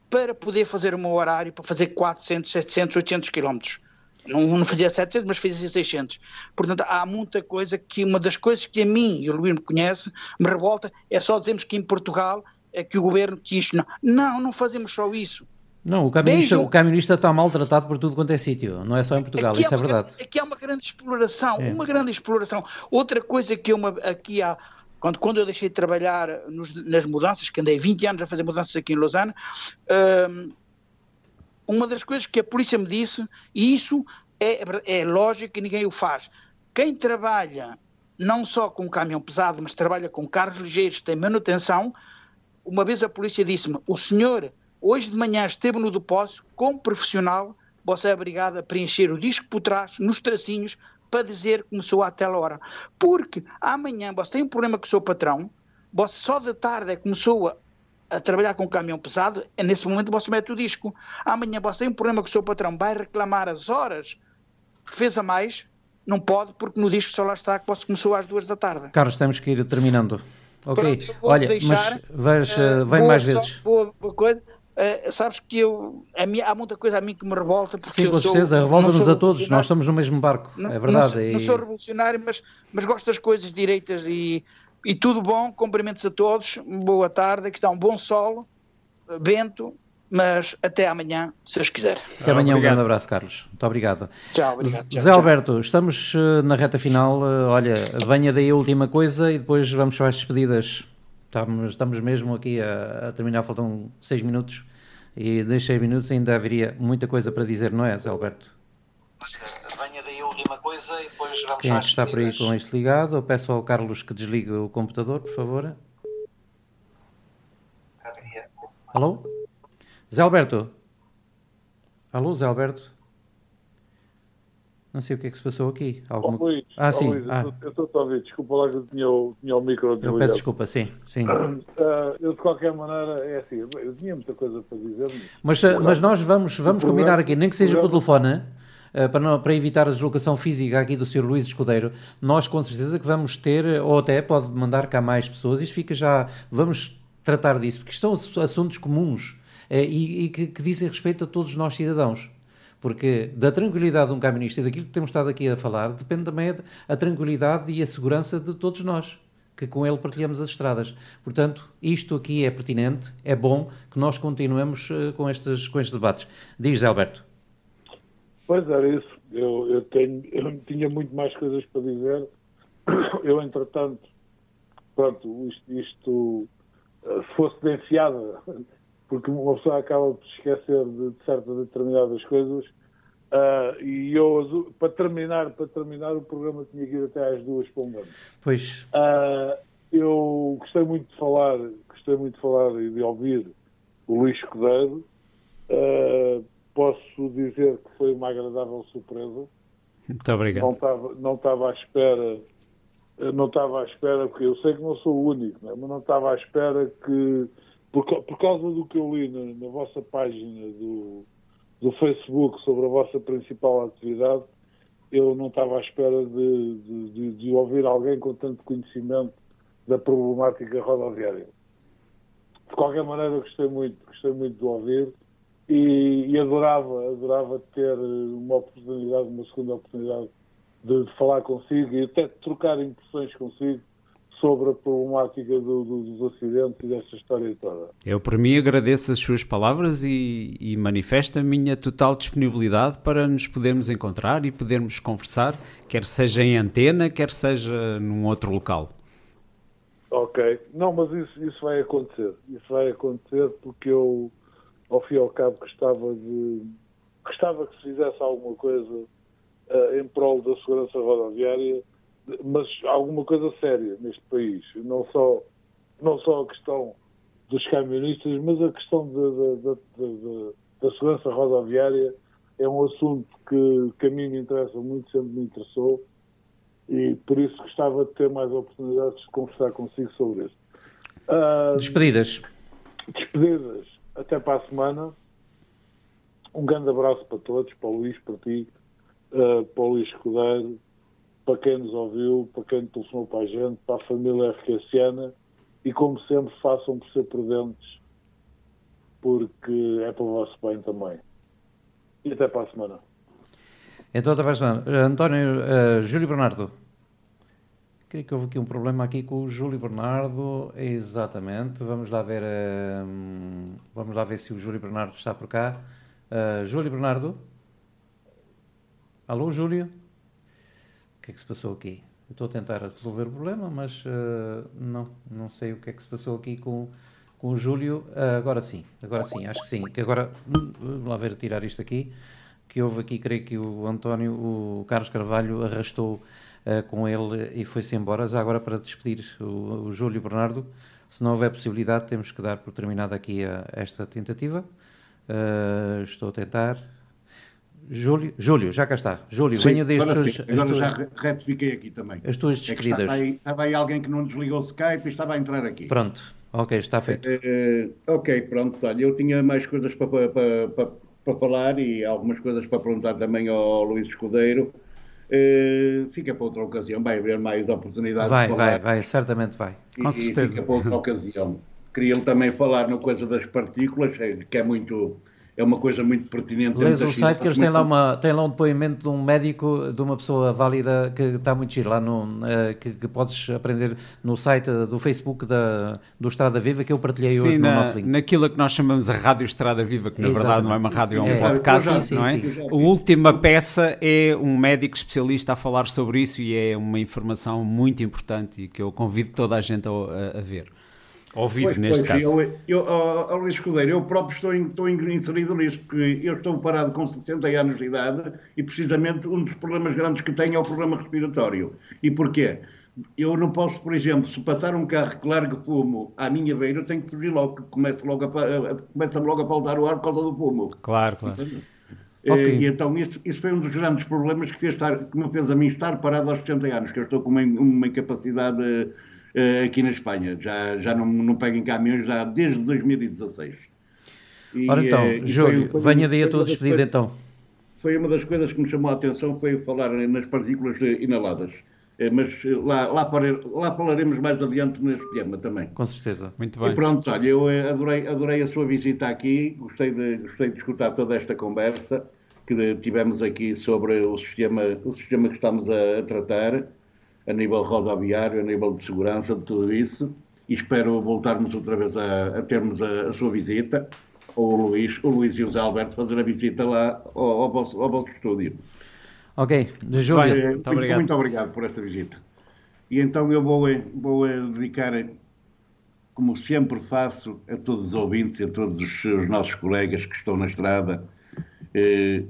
para poder fazer o meu horário, para fazer 400, 700, 800 quilómetros. Não, não fazia 700, mas fazia 600. Portanto, há muita coisa que, uma das coisas que a mim, e o Luís me conhece, me revolta, é só dizermos que em Portugal é que o governo quis. Não, não, não fazemos só isso. Não, o camionista, o camionista está maltratado por tudo quanto é sítio, não é só em Portugal, aqui isso é, é verdade. Aqui há uma grande exploração, é. uma grande exploração. Outra coisa que eu aqui há, quando, quando eu deixei de trabalhar nos, nas mudanças, que andei 20 anos a fazer mudanças aqui em Lausanne, hum, uma das coisas que a polícia me disse, e isso é, é lógico que ninguém o faz, quem trabalha não só com caminhão pesado, mas trabalha com carros ligeiros, tem manutenção. Uma vez a polícia disse-me: o senhor hoje de manhã esteve no depósito, como profissional, você é obrigado a preencher o disco por trás, nos tracinhos, para dizer que começou àquela hora. Porque amanhã você tem um problema com o seu patrão, você só de tarde é começou a, trabalhar com um caminhão pesado, é nesse momento você mete o disco. Amanhã você tem um problema com o seu patrão, vai reclamar as horas que fez a mais, não pode, porque no disco só lá está que você começou às duas da tarde. Carlos, temos que ir terminando. Ok, Pronto, olha, deixar, mas vais, uh, vem mais vezes. Boa, boa coisa. Uh, sabes que eu a há muita coisa a mim que me revolta porque Sim, com certeza, revolta-nos a todos, nós estamos no mesmo barco, não, é verdade. Não, e... não, sou revolucionário, mas, mas gosto das coisas direitas e, e tudo bom, cumprimentos a todos, boa tarde, aqui está um bom sol, vento, mas até amanhã, se Deus quiser. Até amanhã, um grande abraço, Carlos. Muito obrigado. Tchau, obrigado. Tchau, Zé tchau. Alberto, estamos uh, na reta final. Uh, olha, venha daí a última coisa e depois vamos para as despedidas. Estamos, estamos mesmo aqui a, a terminar, faltam seis minutos e de seis minutos ainda haveria muita coisa para dizer, não é, Zé Alberto? Venha daí a última coisa e depois vamos Quem é que está por aí com isto ligado? Eu peço ao Carlos que desligue o computador, por favor. Alô? Zé Alberto? Alô, Zé Alberto? Não sei o que é que se passou aqui. Alguma... Oh, Luís, ah, oh, sim. Luís, ah. Eu estou a ouvir. Desculpa lá que eu tinha o, tinha o micro Eu peço desculpa, sim. sim. Uh, eu, de qualquer maneira, é assim. Eu tinha muita coisa para dizer. Mas, mas, mas nós vamos, vamos combinar aqui, nem que seja por telefone, para, não, para evitar a deslocação física aqui do Sr. Luís Escudeiro, nós com certeza que vamos ter, ou até pode mandar cá mais pessoas, isto fica já. Vamos tratar disso, porque são assuntos comuns eh, e, e que, que, dizem respeito a todos nós cidadãos. Porque da tranquilidade de um camionista e daquilo que temos estado aqui a falar, depende também a tranquilidade e a segurança de todos nós, que com ele partilhamos as estradas. Portanto, isto aqui é pertinente, é bom que nós continuemos com, estes, com estes debates. Diz, Alberto. Pois era isso. Eu, eu, tenho, *coughs* eu tinha muito mais coisas para dizer. *coughs* Eu, entretanto, pronto, isto, isto eh, se fosse denunciada *laughs* porque uma pessoa acaba por esquecer de, de certas determinadas coisas. Uh, e eu, para terminar, para terminar, o programa tinha que ir até às duas para um ano. Pois. Uh, eu gostei muito de falar, gostei muito de falar e de ouvir o Luís Escudeiro. Uh, posso dizer que foi uma agradável surpresa. Muito obrigado. Não estava, não estava à espera, não estava à espera, porque eu sei que não sou o único, né? mas não estava à espera que por, por causa do que eu li na, na vossa página do, do Facebook sobre a vossa principal atividade, eu não estava à espera de, de, de, ouvir alguém com tanto conhecimento da problemática rodoviária. De qualquer maneira, gostei muito, gostei muito de ouvir e, e, adorava, adorava ter uma oportunidade, uma segunda oportunidade de, de falar consigo e até de trocar impressões consigo sobre a problemática do, do, dos acidentes e desta história toda. Eu, por mim, agradeço as suas palavras e, e manifesto a minha total disponibilidade para nos podermos encontrar e podermos conversar, quer seja em antena, quer seja num outro local. Ok. Não, mas isso, isso vai acontecer. Isso vai acontecer porque eu, ao fim e ao cabo, gostava de gostava que se fizesse alguma coisa uh, em prol da segurança rodoviária mas alguma coisa séria neste país. Não só, não só a questão dos camionistas, mas a questão da segurança rodoviária é um assunto que, que a mim me interessa muito, sempre me interessou e por isso gostava de ter mais oportunidades de conversar consigo sobre isso. Uh, despedidas. Despedidas. Até para a semana. Um grande abraço para todos, para o Luís, para ti, uh, para o Luís Escudeiro, para quem nos ouviu, para quem telefonou para a gente, para a família RQCiana e, como sempre, façam por ser prudentes, porque é para o vosso bem também. E até para a semana. Então, até para a semana. António, uh, Júlio Bernardo. Creio que houve aqui um problema aqui com o Júlio Bernardo. Exatamente. Vamos lá ver, uh, vamos lá ver se o Júlio Bernardo está por cá. Uh, Júlio Bernardo? Alô, Júlio? que é que se passou aqui? Eu estou a tentar resolver o problema, mas uh, não, não sei o que é que se passou aqui com, com o Júlio. Uh, agora sim, agora sim, acho que sim. Que agora, vamos lá ver, tirar isto aqui, que houve aqui, creio que o António, o Carlos Carvalho arrastou uh, com ele e foi-se embora. Já agora para despedir o, o Júlio Bernardo, se não houver possibilidade, temos que dar por terminada aqui a, esta tentativa. Uh, estou a tentar. Júlio, Júlio, já cá está. Júlio, sim, venha desde agora, sim, agora já retifiquei aqui também. As tuas despedidas. É estava, aí, estava, aí, alguém que não desligou o Skype e estava a entrar aqui. Pronto, ok, está feito. Uh, ok, pronto, olha, eu tinha mais coisas para, para, para, para, falar e algumas coisas para perguntar também ao Luís Escudeiro. Uh, fica para outra ocasião, vai haver mais oportunidades. Vai, vai, vai, certamente vai. Com e, certeza. fica para outra ocasião. Queria também falar na coisa das partículas, que é muito é uma coisa muito pertinente. Lês o site que eles têm lá, uma, têm lá um depoimento de um médico, de uma pessoa válida que está muito giro lá, no, uh, que, que, podes aprender no site do Facebook da, do Estrada Viva que eu partilhei sim, hoje na, no nosso link. Naquilo que nós chamamos a Rádio Estrada Viva, que na Exatamente. verdade não é uma rádio, é um é, podcast, já, sim, não é? Sim, a última peça é um médico especialista a falar sobre isso e é uma informação muito importante e que eu convido toda a gente a, a ver. Ouvir, pois, neste pois, caso. Eu, eu, oh, Luís Escudeiro, eu próprio estou, estou inserido nisso, porque eu estou parado com 60 anos de idade e precisamente um dos problemas grandes que tenho é o problema respiratório. E porquê? Eu não posso, por exemplo, se passar um carro que larga fumo à minha beira, eu tenho que fugir logo, que começa logo a, começa logo a faltar o ar por causa do fumo. Claro, claro. Eh, okay. E então isso, isso foi um dos grandes problemas que, fez estar, que me fez a mim estar parado aos 60 anos, que eu estou com uma, uma incapacidade aqui na Espanha. Já, já não, não pego em caminhões já desde 2016. E, Ora então, uh, Júlio, foi, venha daí a tua despedida então. Foi uma das coisas que me chamou a atenção, foi falar nas partículas inaladas. Eh, mas lá, lá, lá falaremos mais adiante neste tema também. Com certeza. Muito bem. E pronto, olha, eu adorei, adorei a sua visita aqui, gostei de, gostei de escutar toda esta conversa que tivemos aqui sobre o sistema, o sistema que estamos a, a tratar a nível rodoviário, a nível de segurança, de tudo isso. E espero voltarmos outra vez a, a termos a, a, sua visita, ou o Luís, o Luís e o Zé Alberto fazer a visita lá ao, ao, vosso, ao vosso estúdio. Ok, de Júlio, muito, muito, obrigado. muito obrigado por esta visita. E então eu vou, vou dedicar, como sempre faço, a todos os ouvintes e a todos os, os nossos colegas que estão na estrada, eh,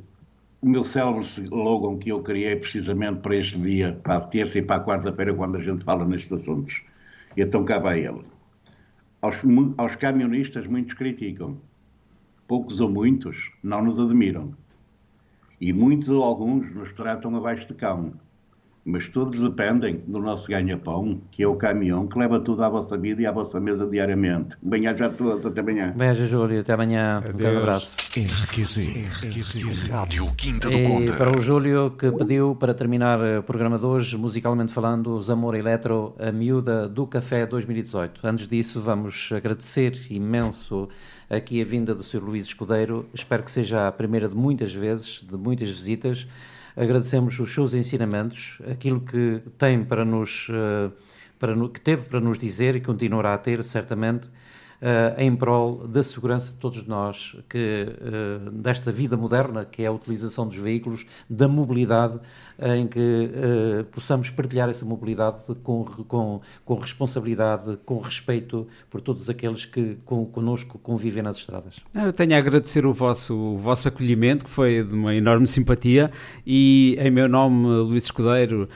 o meu célebre slogan que eu criei precisamente para este dia, para a terça e para a quarta-feira, quando a gente fala nestes assuntos. E então cá vai ele. Aos, aos camionistas muitos criticam. Poucos ou muitos não nos admiram. E muitos ou alguns nos tratam abaixo de cão mas todos dependem do nosso ganha-pão, que é o caminhão que leva tudo à vossa vida e à vossa mesa diariamente. Bem já todos, até amanhã. Beijo, Júlio, até amanhã. Adeus. Um grande abraço. RQC, RQC, Rádio Quinta do e Conde. para o Júlio, que pediu para terminar o programa de hoje, musicalmente falando, Zamor Eletro, a miúda do Café 2018. Antes disso, vamos agradecer imenso aqui a vinda do Sr. Luís Escudeiro. Espero que seja a primeira de muitas vezes, de muitas visitas agradecemos os seus ensinamentos, aquilo que tem para nos, eh, para, que teve para nos dizer e continuará a ter, certamente, em prol da segurança de todos nós, que, uh, desta vida moderna, que é a utilização dos veículos, da mobilidade, uh, em que possamos partilhar essa mobilidade com, com, com responsabilidade, com respeito por todos aqueles que com, connosco convivem nas estradas. Eu tenho a agradecer o vosso, o vosso acolhimento, que foi de uma enorme simpatia, e em meu nome, Luís Escudeiro,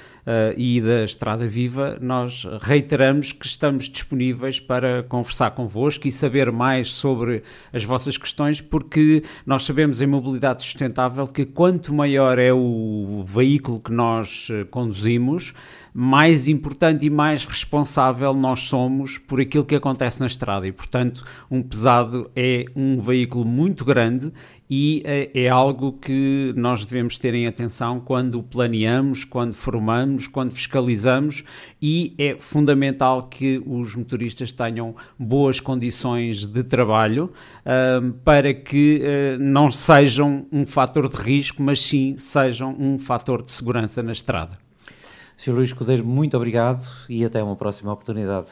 e da Estrada Viva, nós reiteramos que estamos disponíveis para conversar convosco e saber mais sobre as vossas questões, porque nós sabemos em mobilidade sustentável que quanto maior é o veículo que nós eh, conduzimos, mais importante e mais responsável nós somos por aquilo que acontece na estrada. E, portanto, um pesado é um veículo muito grande e é, é, algo que nós devemos ter em atenção quando planeamos, quando formamos, quando fiscalizamos e é fundamental que os motoristas tenham boas condições de trabalho uh, para que uh, não sejam um fator de risco, mas sim sejam um fator de segurança na estrada. Sr. Luís Escudeiro, muito obrigado e até uma próxima oportunidade.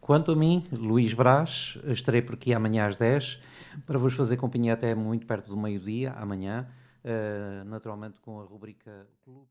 Quanto a mim, Luís Brás, estarei por aqui amanhã às 10 para vos fazer companhia até muito perto do meio-dia, amanhã, uh, naturalmente com a rubrica Clube.